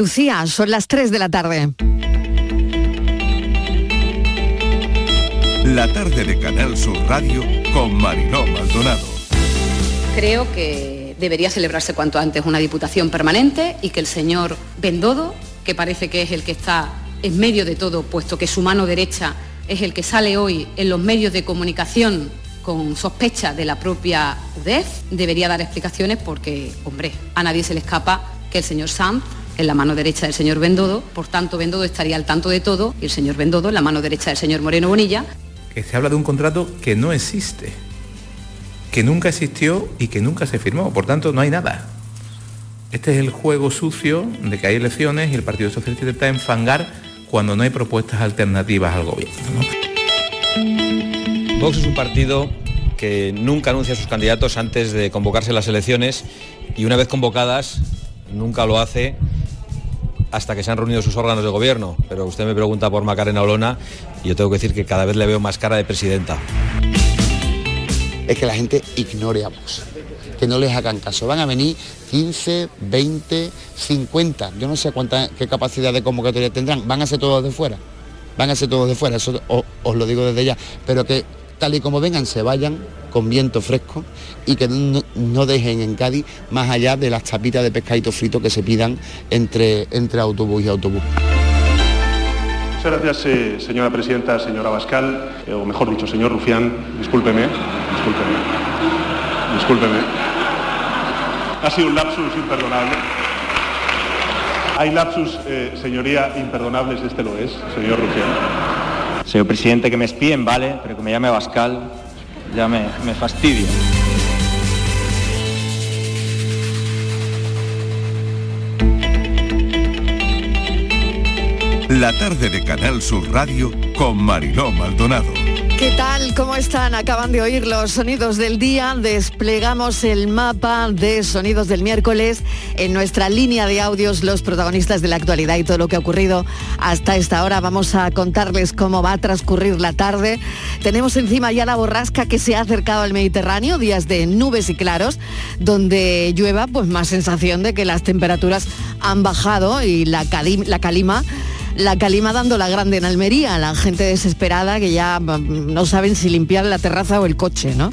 Lucía, son las 3 de la tarde. La tarde de Canal Sur Radio con Mariló Maldonado. Creo que debería celebrarse cuanto antes una diputación permanente y que el señor Bendodo, que parece que es el que está en medio de todo, puesto que su mano derecha es el que sale hoy en los medios de comunicación con sospecha de la propia UDEF, debería dar explicaciones porque, hombre, a nadie se le escapa que el señor Sam en la mano derecha del señor Bendodo, por tanto Bendodo estaría al tanto de todo y el señor Bendodo en la mano derecha del señor Moreno Bonilla. Que se habla de un contrato que no existe, que nunca existió y que nunca se firmó, por tanto no hay nada. Este es el juego sucio de que hay elecciones y el Partido Socialista intenta enfangar cuando no hay propuestas alternativas al gobierno. Vox es un partido que nunca anuncia a sus candidatos antes de convocarse las elecciones y una vez convocadas nunca lo hace hasta que se han reunido sus órganos de gobierno. Pero usted me pregunta por Macarena Olona y yo tengo que decir que cada vez le veo más cara de presidenta. Es que la gente ignore a Vox, que no les hagan caso. Van a venir 15, 20, 50, yo no sé cuánta, qué capacidad de convocatoria tendrán. Van a ser todos de fuera, van a ser todos de fuera, eso os, os lo digo desde ya. Pero que tal y como vengan se vayan con viento fresco y que no, no dejen en Cádiz más allá de las tapitas de pescadito frito que se pidan entre, entre autobús y autobús. Muchas gracias, eh, señora presidenta, señora Bascal, eh, o mejor dicho, señor Rufián, discúlpeme, discúlpeme, discúlpeme. Ha sido un lapsus imperdonable. Hay lapsus, eh, señoría, imperdonables, este lo es, señor Rufián. Señor presidente, que me espíen, vale, pero que me llame Bascal ya me, me fastidia. La tarde de Canal Sur Radio con Mariló Maldonado. ¿Qué tal? ¿Cómo están? Acaban de oír los sonidos del día. Desplegamos el mapa de sonidos del miércoles en nuestra línea de audios, los protagonistas de la actualidad y todo lo que ha ocurrido hasta esta hora. Vamos a contarles cómo va a transcurrir la tarde. Tenemos encima ya la borrasca que se ha acercado al Mediterráneo, días de nubes y claros, donde llueva, pues más sensación de que las temperaturas han bajado y la, cali- la calima la calima dando la grande en Almería, la gente desesperada que ya mm, no saben si limpiar la terraza o el coche, ¿no?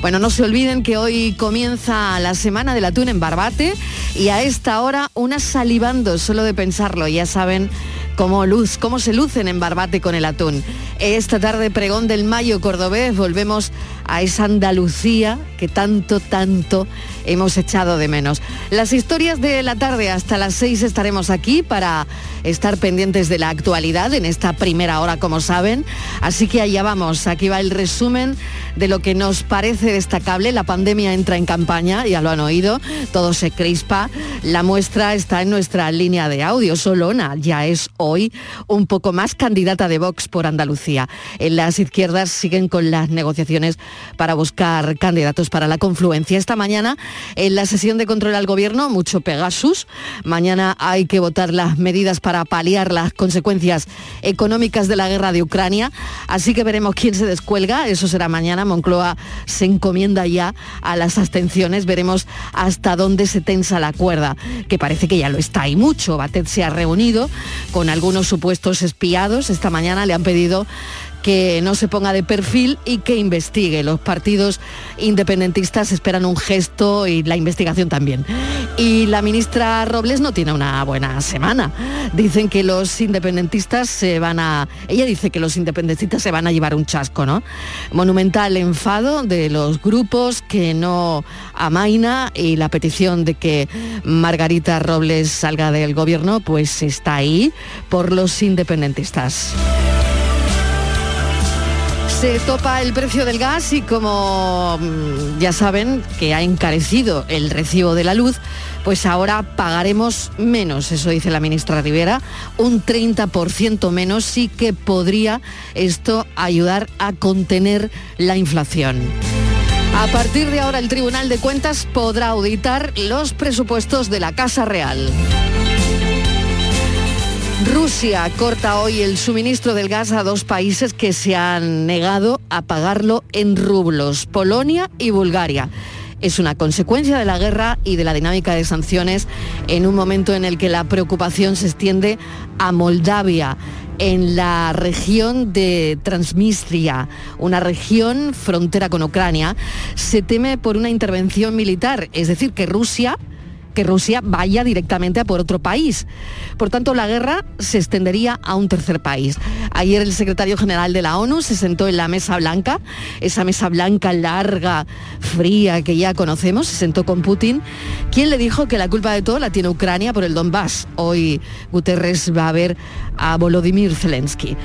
Bueno, no se olviden que hoy comienza la semana del atún en Barbate y a esta hora unas salivando solo de pensarlo, ya saben cómo luz, cómo se lucen en Barbate con el atún. Esta tarde pregón del Mayo cordobés, volvemos a esa Andalucía que tanto, tanto hemos echado de menos. Las historias de la tarde hasta las seis estaremos aquí para estar pendientes de la actualidad en esta primera hora, como saben. Así que allá vamos, aquí va el resumen de lo que nos parece destacable. La pandemia entra en campaña, ya lo han oído, todo se crispa. La muestra está en nuestra línea de audio. Solona ya es hoy un poco más candidata de Vox por Andalucía. En las izquierdas siguen con las negociaciones para buscar candidatos para la confluencia. Esta mañana, en la sesión de control al gobierno, mucho Pegasus. Mañana hay que votar las medidas para paliar las consecuencias económicas de la guerra de Ucrania. Así que veremos quién se descuelga. Eso será mañana. Moncloa se encomienda ya a las abstenciones. Veremos hasta dónde se tensa la cuerda, que parece que ya lo está. Y mucho. Batet se ha reunido con algunos supuestos espiados. Esta mañana le han pedido que no se ponga de perfil y que investigue. Los partidos independentistas esperan un gesto y la investigación también. Y la ministra Robles no tiene una buena semana. Dicen que los independentistas se van a... Ella dice que los independentistas se van a llevar un chasco, ¿no? Monumental enfado de los grupos que no amaina y la petición de que Margarita Robles salga del gobierno pues está ahí por los independentistas. Se topa el precio del gas y como mm, ya saben que ha encarecido el recibo de la luz, pues ahora pagaremos menos, eso dice la ministra Rivera, un 30% menos, sí que podría esto ayudar a contener la inflación. A partir de ahora el Tribunal de Cuentas podrá auditar los presupuestos de la Casa Real. Rusia corta hoy el suministro del gas a dos países que se han negado a pagarlo en rublos, Polonia y Bulgaria. es una consecuencia de la guerra y de la dinámica de sanciones en un momento en el que la preocupación se extiende a Moldavia en la región de Transnistria, una región frontera con Ucrania, se teme por una intervención militar, es decir, que Rusia que Rusia vaya directamente a por otro país. Por tanto, la guerra se extendería a un tercer país. Ayer el secretario general de la ONU se sentó en la Mesa Blanca, esa Mesa Blanca larga, fría, que ya conocemos, se sentó con Putin, quien le dijo que la culpa de todo la tiene Ucrania por el Donbass. Hoy Guterres va a ver a Volodymyr Zelensky.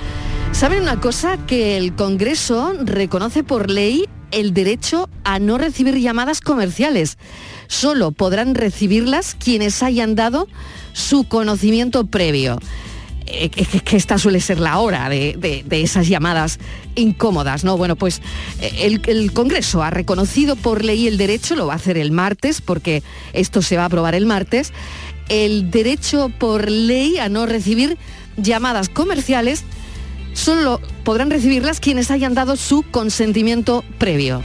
¿Saben una cosa? Que el Congreso reconoce por ley el derecho a no recibir llamadas comerciales. Solo podrán recibirlas quienes hayan dado su conocimiento previo. Es eh, que esta suele ser la hora de, esas llamadas incómodas, ¿no? Bueno, pues eh, el, el, Congreso ha reconocido por ley el derecho, lo va a hacer el martes, porque esto se va a aprobar el martes, el derecho por ley a no recibir llamadas comerciales, solo podrán recibirlas quienes hayan dado su consentimiento previo.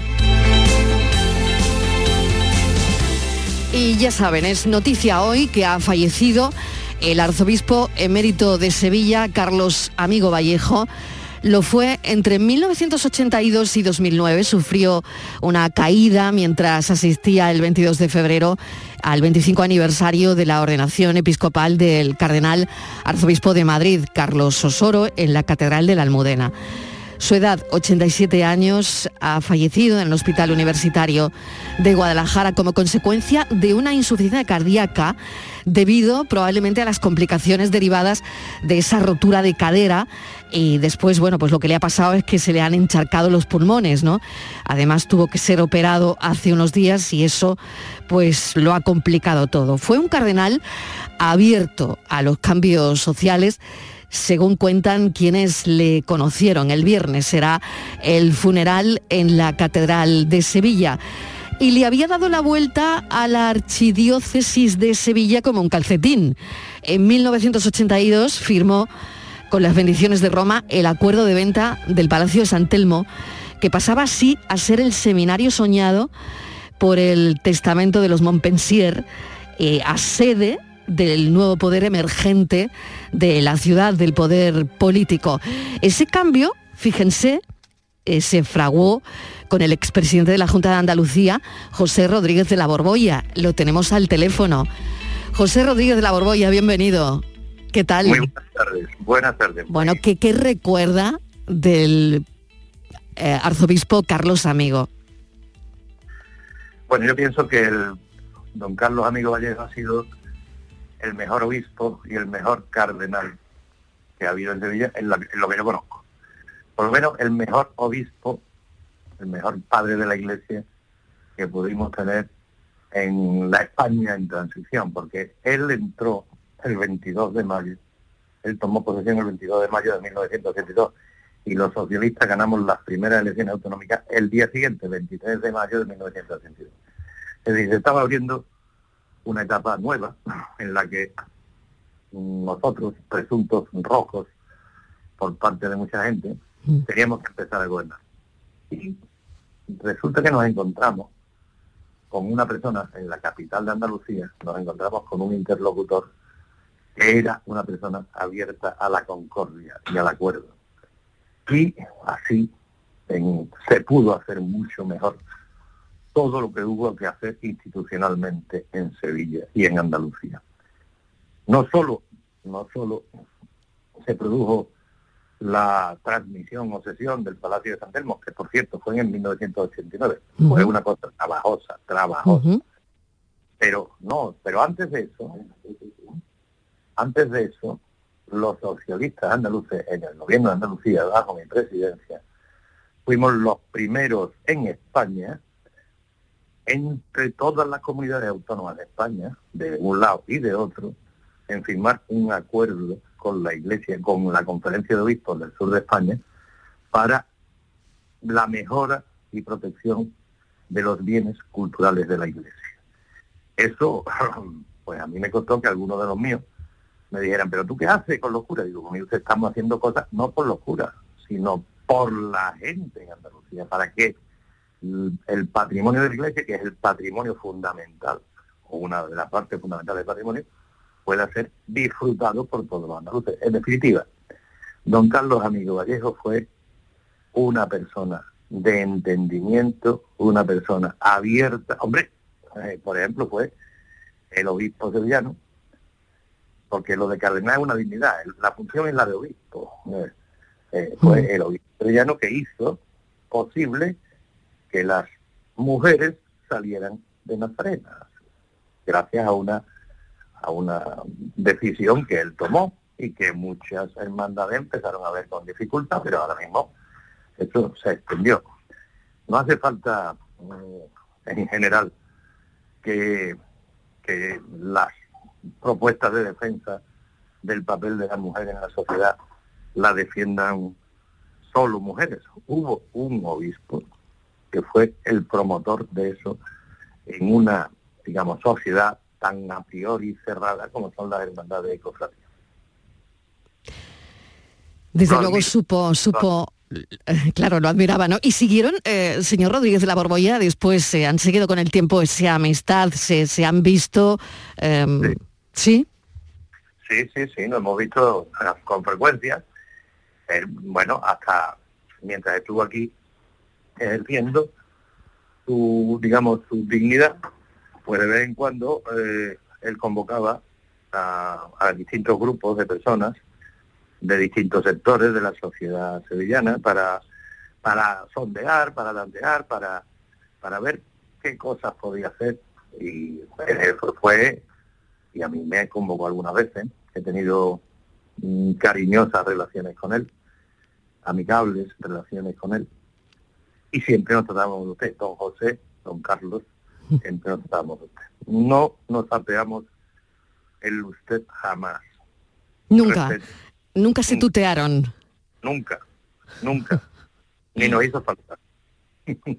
Y ya saben, es noticia hoy que ha fallecido el arzobispo emérito de Sevilla, Carlos Amigo Vallejo. Lo fue entre 1982 y 2009. Sufrió una caída mientras asistía el 22 de febrero al 25 aniversario de la ordenación episcopal del cardenal arzobispo de Madrid, Carlos Osoro, en la Catedral de la Almudena. Su edad, 87 años, ha fallecido en el Hospital Universitario de Guadalajara como consecuencia de una insuficiencia cardíaca debido probablemente a las complicaciones derivadas de esa rotura de cadera y después, bueno, pues lo que le ha pasado es que se le han encharcado los pulmones, ¿no? Además tuvo que ser operado hace unos días y eso pues lo ha complicado todo. Fue un cardenal abierto a los cambios sociales según cuentan quienes le conocieron. El viernes será el funeral en la Catedral de Sevilla. Y le había dado la vuelta a la archidiócesis de Sevilla como un calcetín. En 1982 firmó con las bendiciones de Roma el acuerdo de venta del Palacio de San Telmo, que pasaba así a ser el seminario soñado por el testamento de los Montpensier, eh, a sede del nuevo poder emergente de la ciudad, del poder político. Ese cambio, fíjense, eh, se fraguó con el expresidente de la Junta de Andalucía, José Rodríguez de la Borbolla. Lo tenemos al teléfono. José Rodríguez de la Borbolla, bienvenido. ¿Qué tal? Muy buenas tardes. Buenas tardes. Bueno, ¿qué, qué recuerda del eh, arzobispo Carlos Amigo? Bueno, yo pienso que el don Carlos Amigo Vallejo ha sido el mejor obispo y el mejor cardenal que ha habido en Sevilla, en, lo que yo conozco. Por lo menos el mejor obispo, el mejor padre de la iglesia que pudimos tener en la España en transición, porque él entró el 22 de mayo, él tomó posesión el 22 de mayo de 1982 y los socialistas ganamos las primeras elecciones autonómicas el día siguiente, el 23 de mayo de 1982. Es decir, se estaba abriendo una etapa nueva en la que nosotros, presuntos rojos por parte de mucha gente, mm. teníamos que empezar a gobernar. Y resulta que nos encontramos con una persona en la capital de Andalucía, nos encontramos con un interlocutor que era una persona abierta a la concordia y al acuerdo. Y así se pudo hacer mucho mejor todo lo que hubo que hacer institucionalmente en Sevilla y en Andalucía. No solo, no solo se produjo la transmisión o sesión del Palacio de San Telmo, que por cierto fue en 1989, fue una cosa trabajosa, trabajosa. Pero no, pero antes de eso, antes de eso, los socialistas andaluces en el gobierno de Andalucía, bajo mi presidencia, fuimos los primeros en España entre todas las comunidades autónomas de España, de un lado y de otro, en firmar un acuerdo con la Iglesia, con la Conferencia de Obispos del Sur de España, para la mejora y protección de los bienes culturales de la Iglesia. Eso, pues a mí me costó que algunos de los míos me dijeran, pero tú qué haces con locura? Digo, conmigo estamos haciendo cosas no por locura, sino por la gente en Andalucía, para que el patrimonio de la iglesia, que es el patrimonio fundamental, o una de las partes fundamentales del patrimonio, pueda ser disfrutado por todos los andaluces. En definitiva, don Carlos Amigo Vallejo fue una persona de entendimiento, una persona abierta. Hombre, eh, por ejemplo, fue el obispo sevillano, porque lo de cardenal es una dignidad, la función es la de obispo. Eh, eh, fue el obispo sevillano que hizo posible que las mujeres salieran de Nazarena, gracias a una, a una decisión que él tomó y que muchas hermandades empezaron a ver con dificultad, pero ahora mismo eso se extendió. No hace falta, eh, en general, que, que las propuestas de defensa del papel de las mujeres en la sociedad la defiendan solo mujeres. Hubo un obispo que fue el promotor de eso en una, digamos, sociedad tan a priori cerrada como son las hermandades de cofradía. Desde luego supo, supo, eh, claro, lo admiraba, ¿no? Y siguieron, eh, señor Rodríguez de la Borbolla, después se han seguido con el tiempo esa amistad, se, se han visto, em, ¿sí? ¿sí? Sí, sí, nos hemos visto con frecuencia. bueno, hasta mientras estuvo aquí ejerciendo su, digamos, su dignidad, pues de vez en cuando eh, él convocaba a, distintos grupos de personas de distintos sectores de la sociedad sevillana para, para sondear, para dandear, para, para ver qué cosas podía hacer. Y eso fue, y a mí me convocó algunas veces, he tenido mm, cariñosas relaciones con él, amigables relaciones con él y siempre nos tratamos de usted, don José, don Carlos, siempre nos tratamos de usted. No nos apeamos el usted jamás. Nunca, nunca se tutearon. Nunca, nunca, ni nos hizo falta.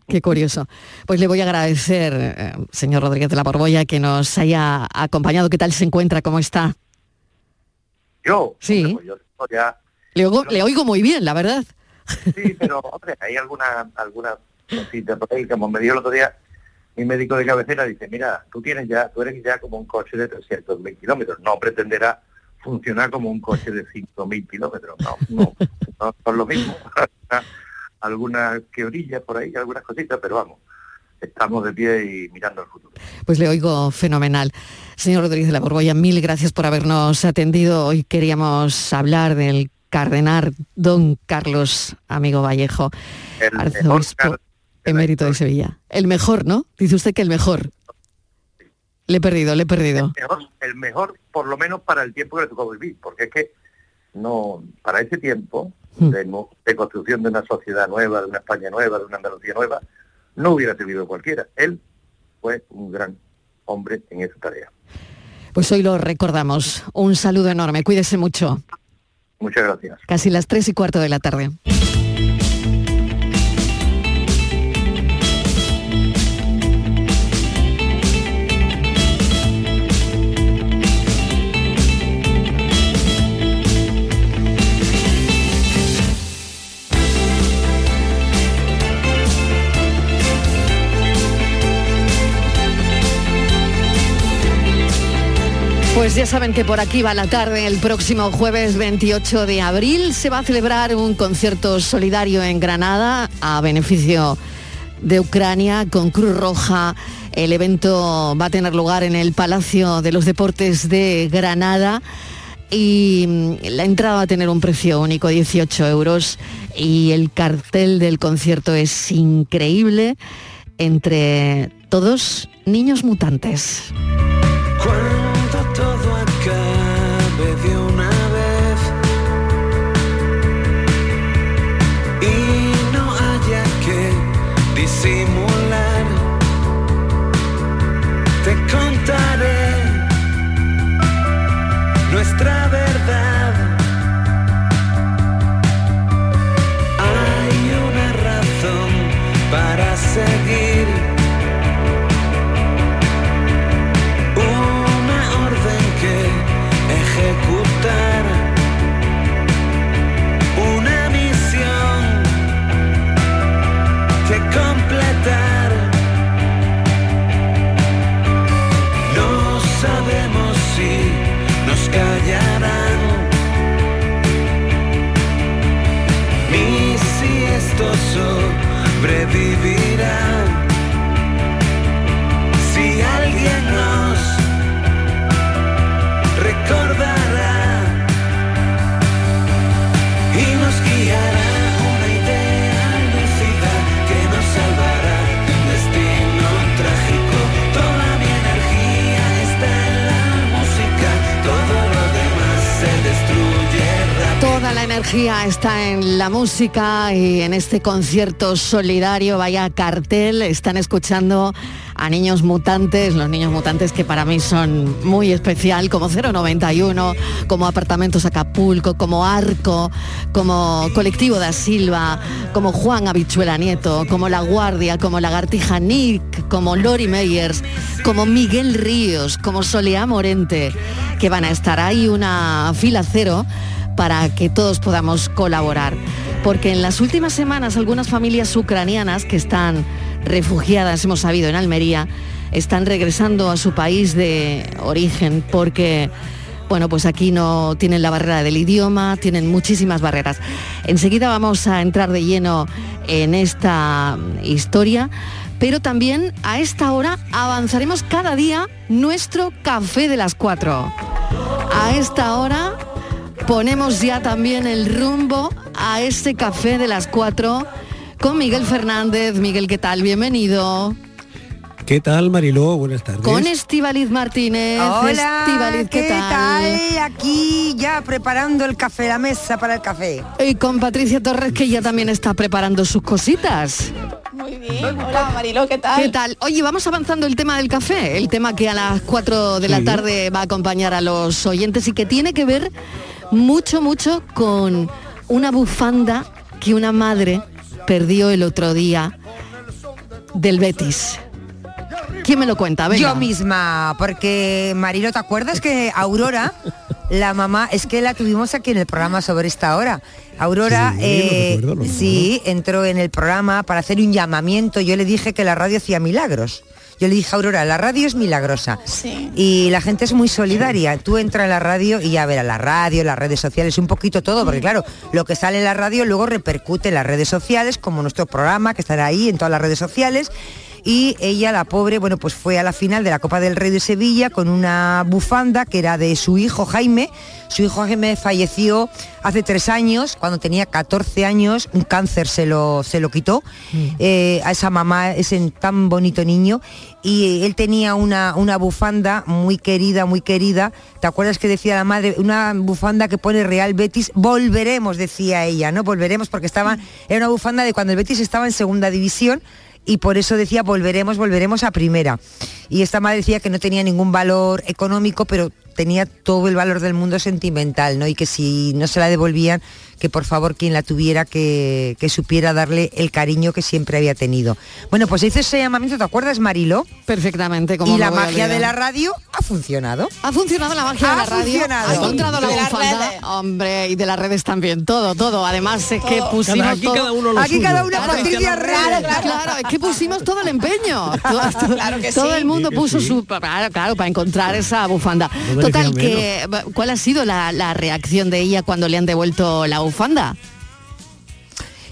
Qué curioso. Pues le voy a agradecer, eh, señor Rodríguez de la Borbolla, que nos haya acompañado. ¿Qué tal se encuentra? ¿Cómo está? Yo, sí. Pues yo ya, le, le oigo muy bien, la verdad. Sí, pero hombre, hay alguna, alguna cosita por ahí, como me dio el otro día mi médico de cabecera, dice, mira, tú tienes ya, tú eres ya como un coche de 300.000 kilómetros, no pretenderá funcionar como un coche de 5.000 kilómetros, no, no, no son lo mismo. algunas que orillas por ahí, algunas cositas, pero vamos, estamos de pie y mirando al futuro. Pues le oigo fenomenal. Señor Rodríguez de la Borbolla, mil gracias por habernos atendido. Hoy queríamos hablar del cardenal don Carlos Amigo Vallejo, el arzobispo emérito de Sevilla. El mejor, ¿no? Dice usted que el mejor. Le he perdido, le he perdido. El mejor, por lo menos para el tiempo que le tocó vivir, porque es que no, para ese tiempo hmm. de, construcción de una sociedad nueva, de una España nueva, de una Andalucía nueva, no hubiera servido cualquiera. Él fue un gran hombre en esa tarea. Pues hoy lo recordamos. Un saludo enorme. Cuídese mucho. Muchas gracias. Casi las tres y cuarto de la tarde. Pues ya saben que por aquí va la tarde, el próximo jueves 28 de abril se va a celebrar un concierto solidario en Granada a beneficio de Ucrania con Cruz Roja. El evento va a tener lugar en el Palacio de los Deportes de Granada y la entrada va a tener un precio único, 18 euros, y el cartel del concierto es increíble, entre todos niños mutantes. harán. Mi esto sobrevivirá. Si alguien no energía está en la música y en este concierto solidario, vaya cartel, están escuchando a niños mutantes, los niños mutantes que para mí son muy especial, como 091, como Apartamentos Acapulco, como Arco, como Colectivo da Silva, como Juan Habichuela Nieto, como La Guardia, como Lagartija Nick, como Lori Meyers, como Miguel Ríos, como Soleá Morente, que van a estar ahí una fila cero para que todos podamos colaborar. Porque en las últimas semanas algunas familias ucranianas que están refugiadas, hemos sabido, en Almería, están regresando a su país de origen porque, bueno, pues aquí no tienen la barrera del idioma, tienen muchísimas barreras. Enseguida vamos a entrar de lleno en esta historia, pero también a esta hora avanzaremos cada día nuestro café de las cuatro. A esta hora ponemos ya también el rumbo a ese café de las cuatro con Miguel Fernández. Miguel, ¿qué tal? Bienvenido. ¿Qué tal, Mariló? Buenas tardes. Con Estivaliz Martínez. Hola, Estíbaliz, ¿qué, tal? Aquí ya preparando el café, la mesa para el café. Y con Patricia Torres, que ya también está preparando sus cositas. Muy bien. Hola, Mariló, ¿qué tal? ¿Qué tal? Oye, vamos avanzando el tema del café, el tema que a las 4 de la Sí. tarde va a acompañar a los oyentes y que tiene que ver mucho, mucho con una bufanda que una madre perdió el otro día del Betis. ¿Quién me lo cuenta? Venga. Yo misma, porque Marilo, ¿te acuerdas que Aurora, la mamá, es que la tuvimos aquí en el programa sobre esta hora? Aurora, Sí, eh, sí, entró en el programa para hacer un llamamiento. Yo le dije que la radio hacía milagros. Yo le dije a Aurora, la radio es milagrosa. Sí. Y la gente es muy solidaria. Tú entras en la radio y ya verás la radio, las redes sociales, un poquito todo, porque claro, lo que sale en la radio luego repercute en las redes sociales, como nuestro programa, que estará ahí en todas las redes sociales. Y ella, la pobre, bueno, pues fue a la final de la Copa del Rey de Sevilla con una bufanda que era de su hijo Jaime. Su hijo Jaime falleció hace tres años, cuando tenía 14 años, un cáncer se lo, se lo quitó eh, a esa mamá, ese tan bonito niño. Y él tenía una, una bufanda muy querida, muy querida. ¿Te acuerdas que decía la madre? Una bufanda que pone Real Betis. Volveremos, decía ella, ¿no? Volveremos porque estaba, era una bufanda de cuando el Betis estaba en segunda división y por eso decía volveremos, volveremos a primera. Y esta madre decía que no tenía ningún valor económico, pero tenía todo el valor del mundo sentimental, ¿no? Y que si no se la devolvían, que por favor quien la tuviera que, que supiera darle el cariño que siempre había tenido. Bueno, pues hizo ese llamamiento, ¿te acuerdas, Marilo? Perfectamente. como Y la magia de la radio ha funcionado. Ha funcionado la magia Ha de la radio. funcionado. Ha encontrado la bufanda. Hombre, y de las redes también. Todo, todo. Además es que pusimos Cada- aquí todo- cada uno lo Aquí suyo. cada una Claro, Patricia Claro, es que pusimos todo el empeño. Todo, Claro que todo sí. el mundo Sí puso sí. su claro, claro, para encontrar esa bufanda. No Total, que ¿cuál ha sido la, la reacción de ella cuando le han devuelto la bufanda?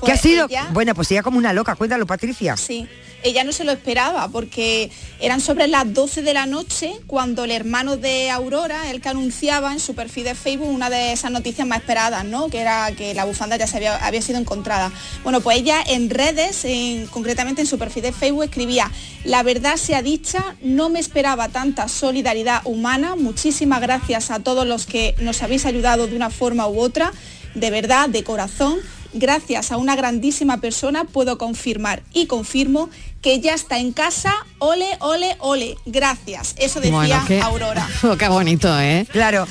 ¿Qué ha Pues sido? ella- Bueno, pues ella como una loca, cuéntalo, Patricia. Sí, ella no se lo esperaba porque eran sobre las 12 de la noche cuando el hermano de Aurora, el que anunciaba en su perfil de Facebook una de esas noticias más esperadas, ¿no? Que era que la bufanda ya se había, había sido encontrada. Bueno, pues ella en redes, en- concretamente en su perfil de Facebook, escribía, la verdad sea dicha, no me esperaba tanta solidaridad humana, muchísimas gracias a todos los que nos habéis ayudado de una forma u otra, de verdad, de corazón. Gracias a una grandísima persona puedo confirmar y confirmo que ya está en casa. Ole, ole, ole. Gracias. Eso decía Bueno, qué- Aurora. Oh, qué bonito, ¿eh? Claro.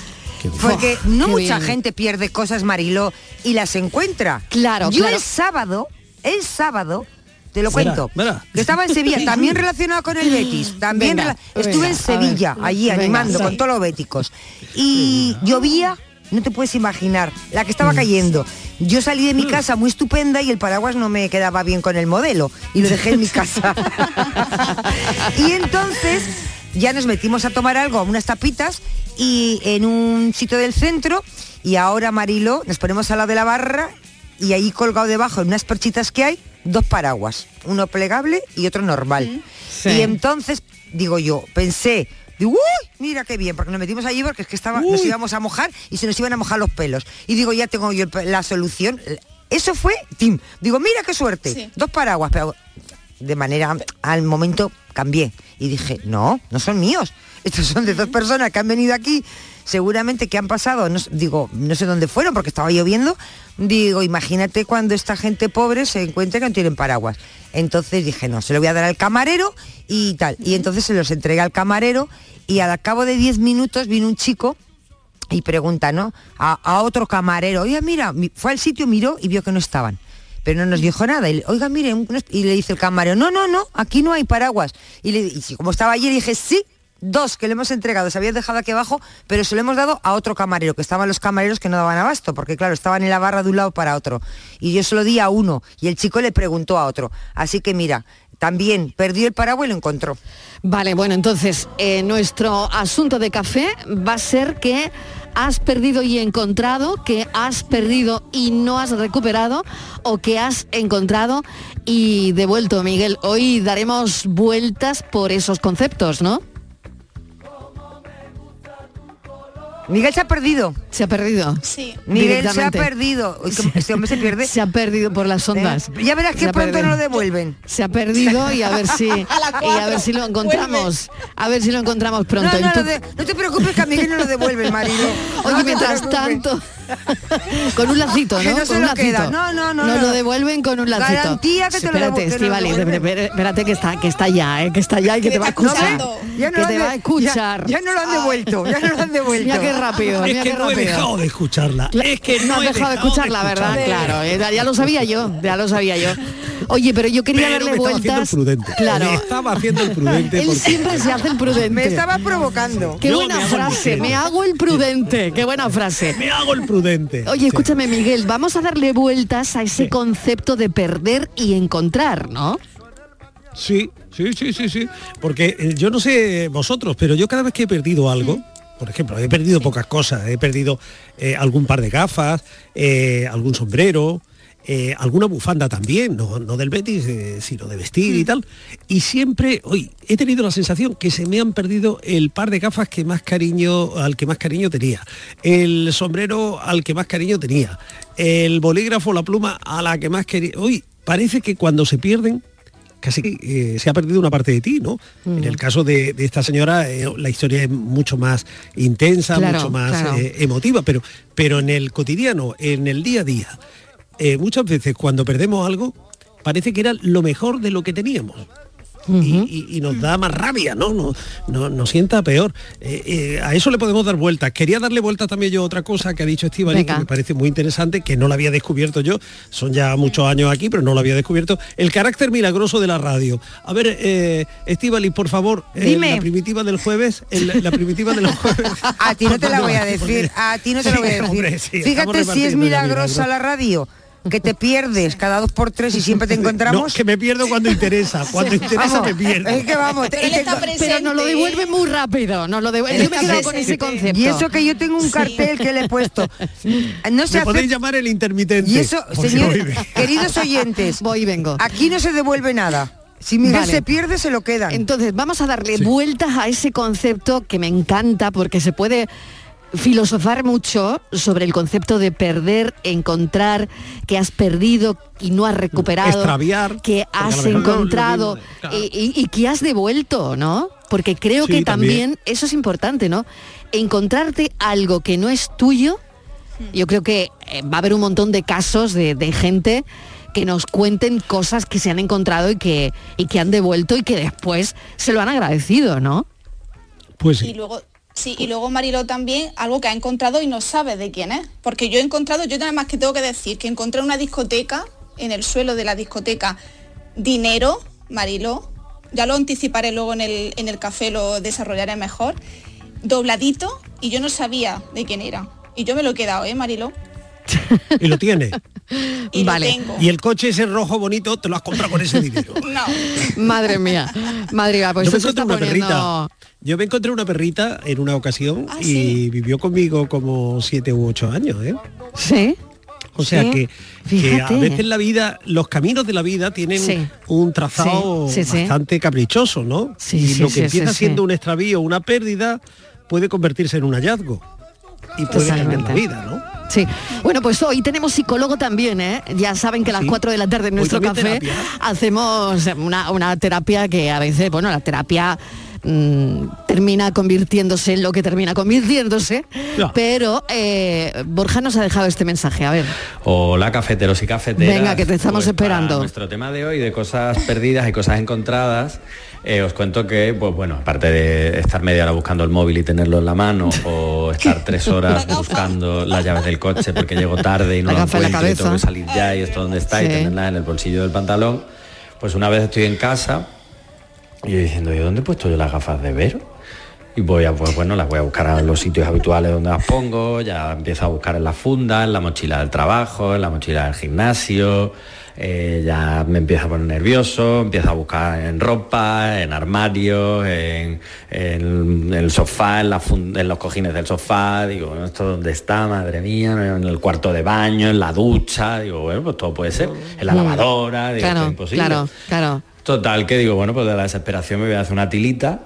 Porque Oh, no qué mucha bien. gente pierde cosas, Mariló, y las encuentra. Claro, Yo claro. el sábado, el sábado, te lo cuento, que estaba en Sevilla, también relacionado con el Betis, también Venga, estuve en ver. Sevilla, allí Venga, animando sí. con todos los béticos. Y llovía, no te puedes imaginar, la que Mm. estaba cayendo. Yo salí de mi casa muy estupenda y el paraguas no me quedaba bien con el modelo y lo dejé en mi casa. y entonces ya nos metimos a tomar algo, unas tapitas y en un sitio del centro y ahora Marilo nos ponemos al lado de la barra y ahí colgado debajo en unas perchitas que hay dos paraguas, uno plegable y otro normal. Sí. Y entonces digo yo, pensé, digo, uy, mira qué bien, porque nos metimos allí porque es que estaba, nos íbamos a mojar y se nos iban a mojar los pelos. Y digo, ya tengo yo la solución. Eso fue, Tim. Digo, mira qué suerte. Sí. Dos paraguas, pero de manera al momento cambié. Y dije, no, no son míos. Estos son de dos personas que han venido aquí, seguramente que han pasado, no, digo, no sé dónde fueron porque estaba lloviendo. Digo, imagínate cuando esta gente pobre se encuentre que no tienen paraguas. Entonces dije, no, se lo voy a dar al camarero y tal. Y entonces se los entregué al camarero y al cabo de 10 minutos vino un chico y pregunta, ¿no? A, otro camarero, oiga, mira, mi- fue al sitio, miró y vio que no estaban. Pero no nos dijo nada. Y, le- oiga, mire, y le dice el camarero, no, no, no, aquí no hay paraguas. Y, le, y como estaba allí, dije, sí, dos que le hemos entregado, se habían dejado aquí abajo, pero se lo hemos dado a otro camarero, que estaban los camareros que no daban abasto, porque claro, estaban en la barra de un lado para otro. Y yo se lo di a uno, y el chico le preguntó a otro. Así que mira, también perdió el paraguas y lo encontró. Vale, bueno, entonces eh, nuestro asunto de café va a ser que has perdido y encontrado, que has perdido y no has recuperado, o que has encontrado y devuelto, Miguel. Hoy daremos vueltas por esos conceptos, ¿no? Miguel se ha perdido. Se ha perdido. Sí. Miguel se ha perdido. Uy, ¿cómo- Este hombre se pierde. Se ha perdido por las ondas. ¿Eh? Ya verás que pronto perdido. no lo devuelven. Se ha perdido y a ver si A y a ver si lo encontramos. A ver si lo encontramos pronto. No, de- te preocupes que a Miguel no lo devuelven, Marilo. Oye, mientras preocupes. tanto, con un lacito, ¿no? Que no con se un lo queda. No, no, no, Nos no. lo devuelven con un lacito. Garantía que te lo Espérate, lo devuelven. espérate que está, que está ya, ¿eh? que está ya y que te va a escuchar. Ya no que lo te han va a escuchar. Ya, ya no lo han devuelto, ya no lo han devuelto. Mira qué rápido, Es que qué no he dejado de escucharla. Es que no he dejado de escucharla, ¿verdad? Claro, eh, ya lo sabía yo, ya lo sabía yo. Oye, pero yo quería Pero darle me estaba haciendo el vueltas. prudente. Claro. Me estaba haciendo el prudente Él siempre se hace el prudente. Me estaba provocando. Qué buena frase, me hago el prudente, qué buena frase. Me hago el prudente. Oye, escúchame Miguel, vamos a darle vueltas a ese concepto de perder y encontrar, ¿no? Sí, sí, sí, sí, sí. Porque eh, yo no sé vosotros, pero yo cada vez que he perdido algo, por ejemplo, he perdido pocas cosas, he perdido eh, algún par de gafas, eh, algún sombrero, eh, alguna bufanda también, no, no del Betis, eh, sino de vestir y tal. Y siempre, hoy he tenido la sensación que se me han perdido el par de gafas que más cariño, al que más cariño tenía, el sombrero al que más cariño tenía, el bolígrafo, la pluma a la que más quería. Hoy parece que cuando se pierden casi que eh, se ha perdido una parte de ti, ¿no? En el caso de, de esta señora, eh, la historia es mucho más intensa, Claro, mucho más claro. eh, emotiva, pero, pero en el cotidiano, en el día a día, eh, muchas veces cuando perdemos algo, parece que era lo mejor de lo que teníamos. Y, y- y nos da más rabia, ¿no? Nos, nos- nos sienta peor. Eh, eh, a eso le podemos dar vueltas. Quería darle vueltas también yo a otra cosa que ha dicho Estivali, que me parece muy interesante, que no la había descubierto yo. Son ya muchos años aquí, pero no lo había descubierto. El carácter milagroso de la radio. A ver, eh, Estivali, por favor, Dime. la primitiva del jueves, el- la primitiva del jueves. A ti no te la voy a decir, a ti no te la voy a decir. hombre, sí, estamos Fíjate si es milagrosa milagros. la radio, que te pierdes cada dos por tres y siempre te encontramos. No, que me pierdo cuando interesa. Cuando interesa Vamos, me pierdo. Es que vamos, te- Pero él te- está presente. Pero nos lo devuelve muy rápido, nos lo devuelve. Yo me con ese concepto. y eso que yo tengo un cartel que le he puesto. No se Me podéis llamar el intermitente. Y eso, señor, queridos oyentes, Voy y vengo. aquí no se devuelve nada. Si Miguel Vale. se pierde, se lo quedan. Entonces, vamos a darle vueltas a ese concepto que me encanta porque se puede filosofar mucho sobre el concepto de perder, encontrar, que has perdido y no has recuperado, Extraviar, que has no encontrado mismo, claro. y, y- y que has devuelto, ¿no? Porque creo Sí, que también, también. eso es importante, ¿no? Encontrarte algo que no es tuyo, yo creo que eh, va a haber un montón de casos de, de gente que nos cuenten cosas que se han encontrado y que, y que han devuelto y que después se lo han agradecido, ¿no? Pues Y sí. luego, sí, y luego Mariló también algo que ha encontrado y no sabe de quién es. Porque yo he encontrado, yo nada más que tengo que decir, que encontré en una discoteca, en el suelo de la discoteca, dinero, Mariló, ya lo anticiparé luego en el, en el café, lo desarrollaré mejor, dobladito, y yo no sabía de quién era. Y yo me lo he quedado, ¿eh, Mariló? Y lo tiene. Y Vale. lo tengo. Y el coche ese rojo bonito te lo has comprado con ese dinero. No. Madre mía, madre mía, pues yo me encontré una poniendo... perrita. Yo me encontré una perrita en una ocasión Ah, y sí. vivió conmigo como siete u ocho años, ¿eh? Sí, O sea Sí, que, que a veces la vida, los caminos de la vida tienen Sí. un trazado Sí, sí, sí. bastante caprichoso, ¿no? Sí, y sí, lo que sí, empieza sí, sí. siendo un extravío, una pérdida, puede convertirse en un hallazgo. Y puede cambiar la vida, ¿no? Sí. Bueno, pues hoy tenemos psicólogo también, ¿eh? Ya saben que a las 4 de la tarde en nuestro café hacemos una, una terapia que a veces, bueno, la terapia mm, termina convirtiéndose en lo que termina convirtiéndose, pero eh, Borja nos ha dejado este mensaje, a ver. Hola cafeteros y cafeteras. Venga, que te estamos Pues esperando. nuestro tema de hoy de cosas perdidas y cosas encontradas, eh, os cuento que, pues bueno, aparte de estar media hora buscando el móvil y tenerlo en la mano, o estar tres horas buscando las llaves del coche porque llego tarde y no La encuentro y tengo que salir ya y esto dónde está y tenerla en el bolsillo del pantalón, pues una vez estoy en casa y yo diciendo, ¿y dónde he puesto yo las gafas de Vero? Y voy a, pues bueno, las voy a buscar a los sitios habituales donde las pongo, ya empiezo a buscar en la funda, en la mochila del trabajo, en la mochila del gimnasio, eh, ya me empiezo a poner nervioso, empiezo a buscar en ropa, en armarios, en, en el sofá, en, la fun- en los cojines del sofá, digo, ¿esto dónde está? Madre mía, en el cuarto de baño, en la ducha, digo, bueno, pues todo puede ser, en la Mm. lavadora, digo, esto es Claro, imposible. claro, claro. Total, que digo, bueno, pues de la desesperación me voy a hacer una tilita,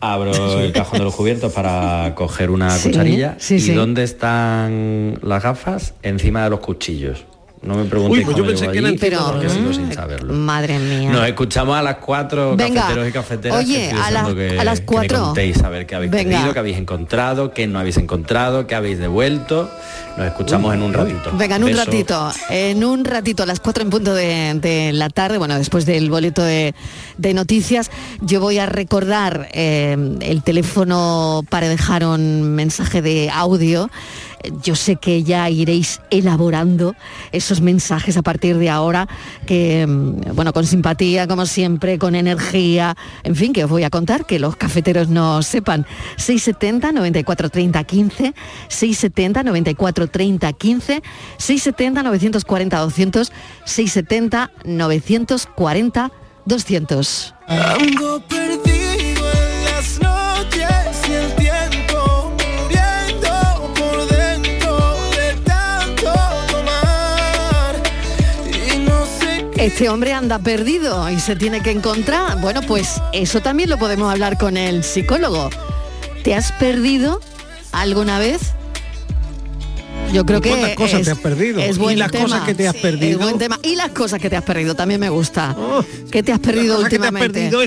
abro el cajón de los cubiertos para coger una Sí, cucharilla. sí, ¿Y sí. dónde están las gafas? Encima de los cuchillos. No me preguntéis Uy, pues yo pensé que allí, los porque sigo sin saberlo. Madre mía. Nos escuchamos a las cuatro Venga, cafeteros y cafeteras. oye, que a la- que, a las que cuatro. me contéis a ver qué habéis Venga. perdido, qué habéis encontrado, qué no habéis encontrado, qué habéis devuelto. Nos escuchamos en un ratito. Venga, en un Beso. ratito, en un ratito, a las 4 en punto de, de la tarde, bueno, después del boleto de, de noticias, yo voy a recordar eh, el teléfono para dejar un mensaje de audio. Yo sé que ya iréis elaborando esos mensajes a partir de ahora, que, mm, bueno, con simpatía, como siempre, con energía, en fin, que os voy a contar, que los cafeteros no sepan. 670 94 30 15, 670 94 30 15, 670 940 200, 670 940 200. Ando perdido en las noches y el tiempo muriendo por dentro de tanto tomar Este hombre anda perdido y se tiene que encontrar. Bueno, pues eso también lo podemos hablar con el psicólogo. ¿Te has perdido alguna vez? Yo creo que ¿Cuántas cosas es, te has perdido? es ¿Y buen las tema. cosas que te has Sí, perdido? es buen tema. Y las cosas que te has perdido también me gusta. ¿Qué te has perdido cosas que te has últimamente? perdido,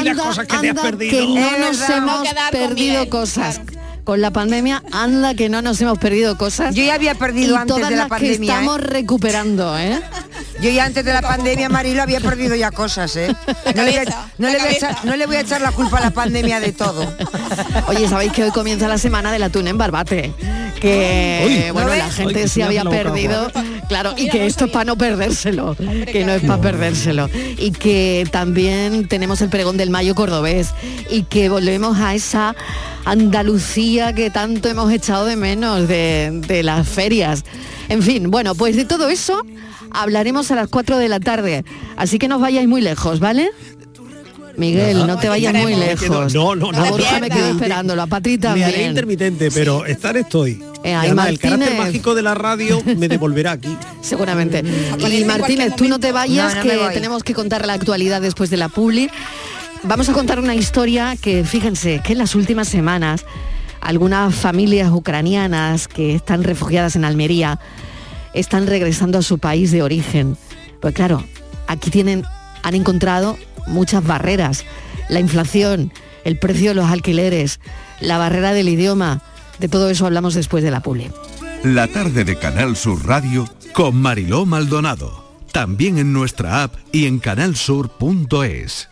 y las cosas que te has perdido. Que no Es nos hemos perdido cosas. Con la pandemia, anda que no nos hemos perdido cosas. Yo ya había perdido y antes todas de la las pandemia, Que estamos ¿eh? recuperando, ¿eh? Yo ya antes de la pandemia, Marilo, había perdido ya cosas, ¿eh? No le, voy a, no le voy a echar, no le voy a echar la culpa a la pandemia de todo. Oye, sabéis que hoy comienza la semana del atún en Barbate. Que Uy, bueno, ¿no la gente Ay, se había boca perdido. Claro, y que esto es para no perdérselo. Que no es para perdérselo. Y que también tenemos el pregón del Mayo cordobés. Y que volvemos a esa Andalucía que tanto hemos echado de menos de, de las ferias. En fin, bueno, pues de todo eso hablaremos a las 4 de la tarde. Así que no os vayáis muy lejos, ¿vale? Miguel, no te vayas muy lejos. No, no, no. A Borja me quedo esperándolo, a Patri Me haré también. intermitente, pero estar estoy. Eh, Y el carácter mágico de la radio me devolverá aquí. Seguramente. Y Aparece en Martínez, tú no te vayas, No, no me que tenemos que contar la actualidad después de la publi. Vamos a contar una historia que, fíjense, que en las últimas semanas algunas familias ucranianas que están refugiadas en Almería están regresando a su país de origen. Pues claro, aquí tienen, han encontrado muchas barreras. La inflación, el precio de los alquileres, la barrera del idioma. De todo eso hablamos después de la publi. La tarde de Canal Sur Radio con Mariló Maldonado. También en nuestra app y en canalsur.es.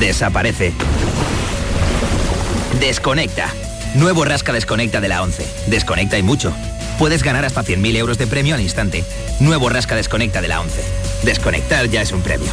Desaparece. Desconecta. Nuevo Rasca Desconecta de la 11. Desconecta y mucho. Puedes ganar hasta 100.000 euros de premio al instante. Nuevo Rasca Desconecta de la 11. Desconectar ya es un premio.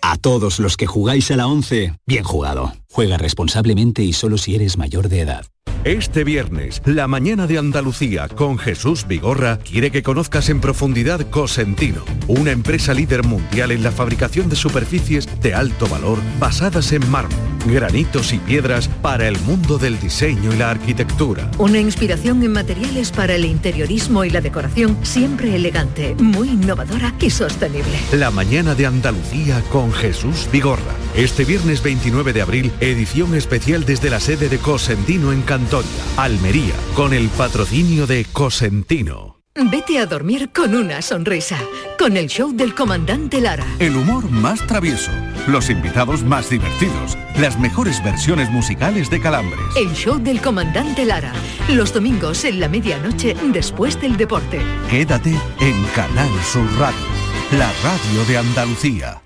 A todos los que jugáis a la 11, bien jugado. Juega responsablemente y solo si eres mayor de edad. Este viernes, la mañana de Andalucía con Jesús Vigorra quiere que conozcas en profundidad Cosentino, una empresa líder mundial en la fabricación de superficies de alto valor basadas en mármol, granitos y piedras para el mundo del diseño y la arquitectura. Una inspiración en materiales para el interiorismo y la decoración, siempre elegante, muy innovadora y sostenible. La mañana de Andalucía con Jesús Vigorra. Este viernes 29 de abril, edición especial desde la sede de Cosentino en Cantoria, Almería, con el patrocinio de Cosentino. Vete a dormir con una sonrisa, con el show del comandante Lara. El humor más travieso, los invitados más divertidos, las mejores versiones musicales de Calambres. El show del comandante Lara, los domingos en la medianoche después del deporte. Quédate en Canal Sur Radio, la radio de Andalucía.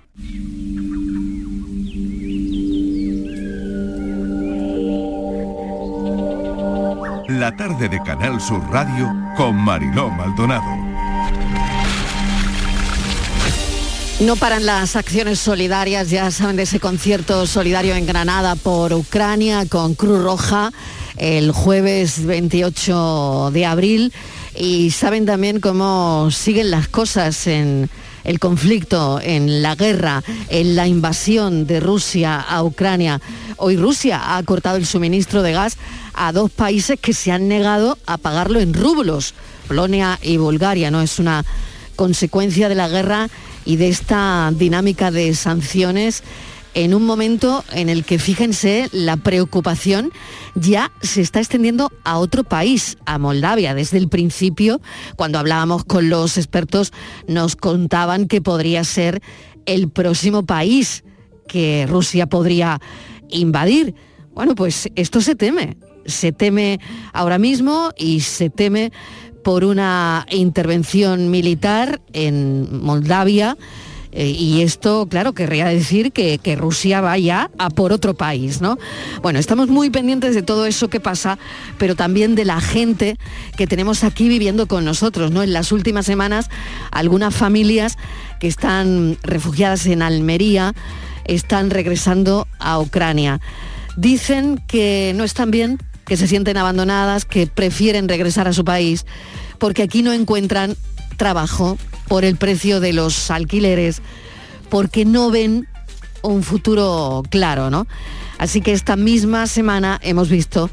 La tarde de Canal Sur Radio con Mariló Maldonado. No paran las acciones solidarias, ya saben de ese concierto solidario en Granada por Ucrania con Cruz Roja el jueves 28 de abril y saben también cómo siguen las cosas en el conflicto, en la guerra, en la invasión de Rusia a Ucrania. Hoy Rusia ha cortado el suministro de gas a dos países que se han negado a pagarlo en rublos, Polonia y Bulgaria. No es una consecuencia de la guerra y de esta dinámica de sanciones en un momento en el que, fíjense, la preocupación ya se está extendiendo a otro país, a Moldavia. Desde el principio, cuando hablábamos con los expertos, nos contaban que podría ser el próximo país que Rusia podría invadir. Bueno, pues esto se teme, se teme ahora mismo y se teme por una intervención militar en Moldavia eh, y esto, claro, querría decir que, que, Rusia vaya a por otro país, ¿no? Bueno, estamos muy pendientes de todo eso que pasa, pero también de la gente que tenemos aquí viviendo con nosotros, ¿no? En las últimas semanas, algunas familias que están refugiadas en Almería están regresando a Ucrania. Dicen que no están bien, que se sienten abandonadas, que prefieren regresar a su país, porque aquí no encuentran trabajo por el precio de los alquileres, porque no ven un futuro claro, ¿no? Así que esta misma semana hemos visto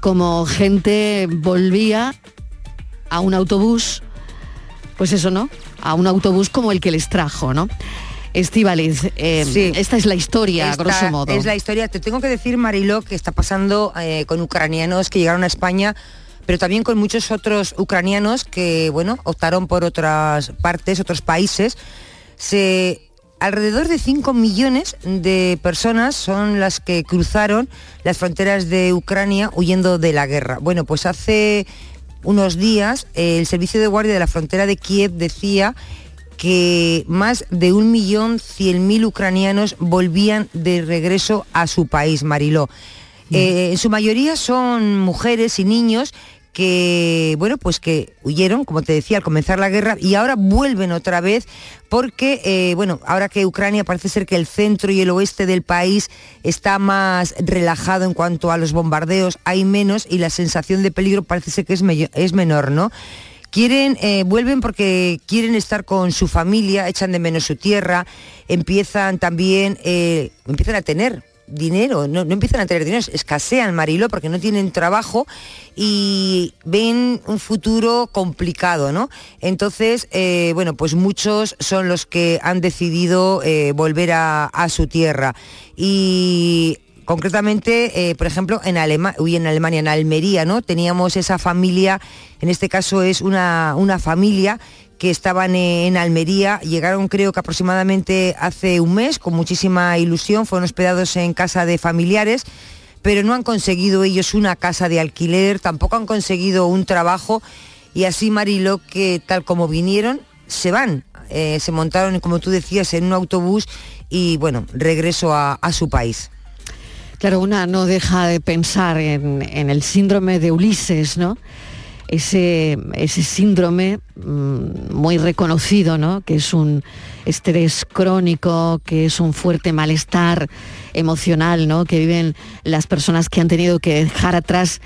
como gente volvía a un autobús, pues eso, ¿no? A un autobús como el que les trajo, ¿no? Estíbaliz, eh, sí. esta es la historia, esta grosso modo. Es la historia. Te tengo que decir, Mariló, que está pasando eh, con ucranianos que llegaron a España pero también con muchos otros ucranianos que, bueno, optaron por otras partes, otros países. Se, alrededor de 5 millones de personas son las que cruzaron las fronteras de Ucrania huyendo de la guerra. Bueno, pues hace unos días el Servicio de Guardia de la Frontera de Kiev decía que más de 1.100.000 ucranianos volvían de regreso a su país, Mariló. Eh, en su mayoría son mujeres y niños que, bueno, pues que huyeron, como te decía, al comenzar la guerra y ahora vuelven otra vez porque, eh, bueno, ahora que Ucrania parece ser que el centro y el oeste del país está más relajado en cuanto a los bombardeos, hay menos y la sensación de peligro parece ser que es, es menor, ¿no? Quieren, eh, vuelven porque quieren estar con su familia, echan de menos su tierra, empiezan también, eh, empiezan a tener dinero, no, no empiezan a tener dinero, escasean Marilo porque no tienen trabajo y ven un futuro complicado, ¿no? Entonces, eh, bueno, pues muchos son los que han decidido eh, volver a, a su tierra. Y concretamente, eh, por ejemplo, en, en Alemania, en Almería, ¿no? Teníamos esa familia, en este caso es una, una familia que estaban eh, en Almería, llegaron creo que aproximadamente hace un mes, con muchísima ilusión, fueron hospedados en casa de familiares, pero no han conseguido ellos una casa de alquiler, tampoco han conseguido un trabajo, y así Mariló, que tal como vinieron, se van, Eh, se montaron, como tú decías, en un autobús y bueno, regreso a su país. Claro, una no deja de pensar en, el síndrome de Ulises, ¿no? Ese, ese síndrome mm, muy reconocido, ¿no? Que es un estrés crónico, que es un fuerte malestar emocional, ¿no? Que viven las personas que han tenido que dejar atrás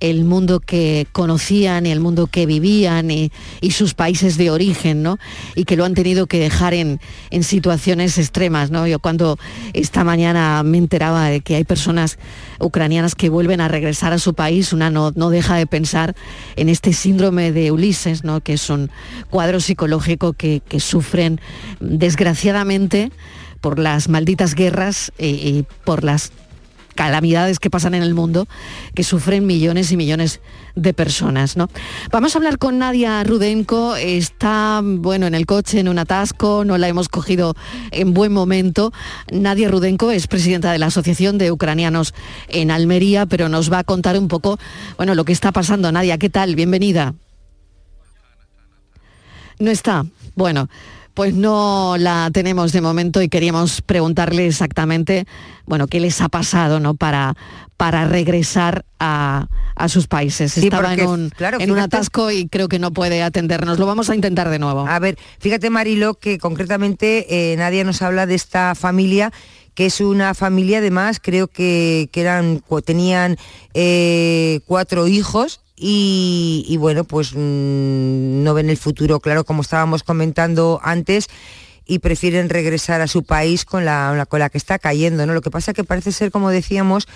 el mundo que conocían y el mundo que vivían y, sus países de origen, ¿no? Y que lo han tenido que dejar en, en situaciones extremas, ¿no? Yo cuando esta mañana me enteraba de que hay personas ucranianas que vuelven a regresar a su país, una no, no deja de pensar en este síndrome de Ulises, ¿no? Que es un cuadro psicológico que, sufren desgraciadamente por las malditas guerras y por las calamidades que pasan en el mundo que sufren millones y millones de personas, ¿no? Vamos a hablar con Nadia Rudenko, está bueno en el coche, en un atasco, no la hemos cogido en buen momento. Nadia Rudenko es presidenta de la Asociación de Ucranianos en Almería, pero nos va a contar un poco, bueno, lo que está pasando. Nadia, ¿qué tal? Bienvenida. No está. Bueno, pues no la tenemos de momento y queríamos preguntarle exactamente, bueno, qué les ha pasado, ¿no? Para, para regresar a, a sus países. Sí, Estaba porque, en un, claro, en un atasco y creo que no puede atendernos. Lo vamos a intentar de nuevo. A ver, fíjate Marilo que concretamente eh, Nadia nos habla de esta familia que es una familia además creo que, que eran tenían eh, cuatro hijos y, bueno pues mm, no ven el futuro claro como estábamos comentando antes y prefieren regresar a su país con la, la- con la que está cayendo no lo que pasa que parece ser como decíamos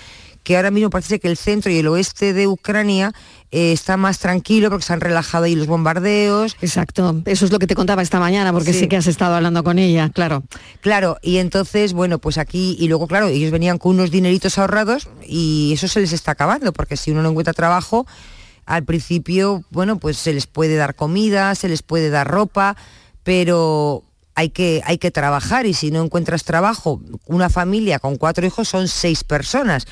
que ahora mismo parece que el centro y el oeste de Ucrania eh, está más tranquilo porque se han relajado ahí los bombardeos. Exacto, eso es lo que te contaba esta mañana, porque Sí. sí que has estado hablando con ella, claro. Claro, y entonces, bueno, pues aquí, y luego, claro, ellos venían con unos dineritos ahorrados y eso se les está acabando, porque si uno no encuentra trabajo, al principio, bueno, pues se les puede dar comida, se les puede dar ropa, pero hay que, hay que trabajar y si no encuentras trabajo, una familia con cuatro hijos son seis personas.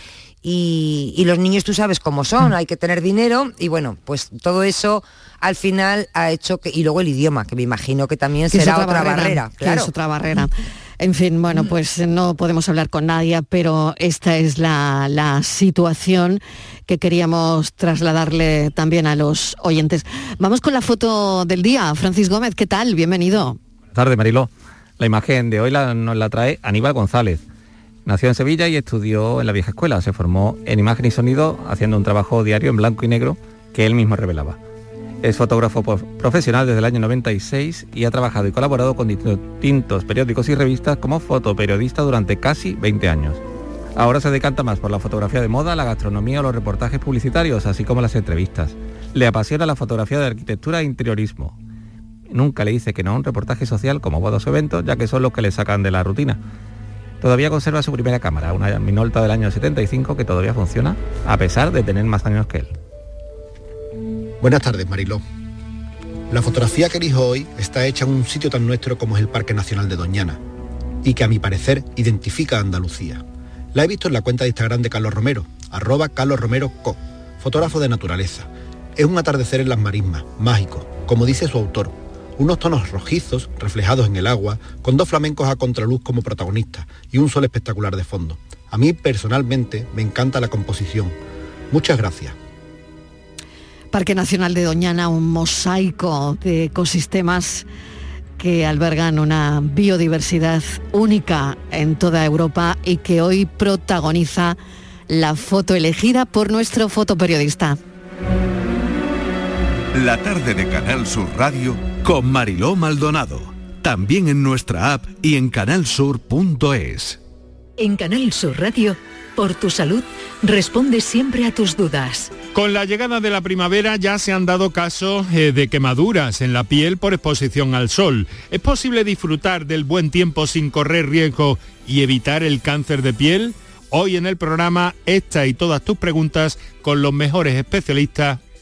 Y, y los niños tú sabes cómo son, hay que tener dinero y bueno, pues todo eso al final ha hecho que, y luego el idioma, que me imagino que también Que será otra, barrera. que claro. es otra barrera. En fin, bueno, pues no podemos hablar con nadie, pero esta es la, la situación que queríamos trasladarle también a los oyentes. Vamos con la foto del día. Francis Gómez, ¿qué tal? Bienvenido. Buenas tardes, Mariló. La imagen de hoy la- nos la trae Aníbal González. Nació en Sevilla y estudió en la vieja escuela. Se formó en imagen y sonido haciendo un trabajo diario en blanco y negro que él mismo revelaba. Es fotógrafo profesional desde el año 96 y ha trabajado y colaborado con distintos periódicos y revistas como fotoperiodista durante casi 20 años. Ahora se decanta más por la fotografía de moda, la gastronomía o los reportajes publicitarios, así como las entrevistas. Le apasiona la fotografía de arquitectura e interiorismo. Nunca le dice que no a un reportaje social como bodas o eventos, ya que son los que le sacan de la rutina. Todavía conserva su primera cámara, una Minolta del año 75 que todavía funciona, a pesar de tener más años que él. Buenas tardes, Mariló. La fotografía que elijo hoy está hecha en un sitio tan nuestro como es el Parque Nacional de Doñana y que a mi parecer identifica a Andalucía. La he visto en la cuenta de Instagram de Carlos Romero, arroba Carlos Romero Co, fotógrafo de naturaleza. Es un atardecer en las marismas, mágico, como dice su autor. Unos tonos rojizos, reflejados en el agua, con dos flamencos a contraluz como protagonistas y un sol espectacular de fondo. A mí personalmente me encanta la composición. Muchas gracias. Parque Nacional de Doñana, un mosaico de ecosistemas que albergan una biodiversidad única en toda Europa y que hoy protagoniza la foto elegida por nuestro fotoperiodista. La tarde de Canal Sur Radio con Mariló Maldonado. También en nuestra app y en canalsur.es. En Canal Sur Radio, por tu salud, responde siempre a tus dudas. Con la llegada de la primavera ya se han dado casos eh, de quemaduras en la piel por exposición al sol. ¿Es posible disfrutar del buen tiempo sin correr riesgo y evitar el cáncer de piel? Hoy en el programa esta y todas tus preguntas con los mejores especialistas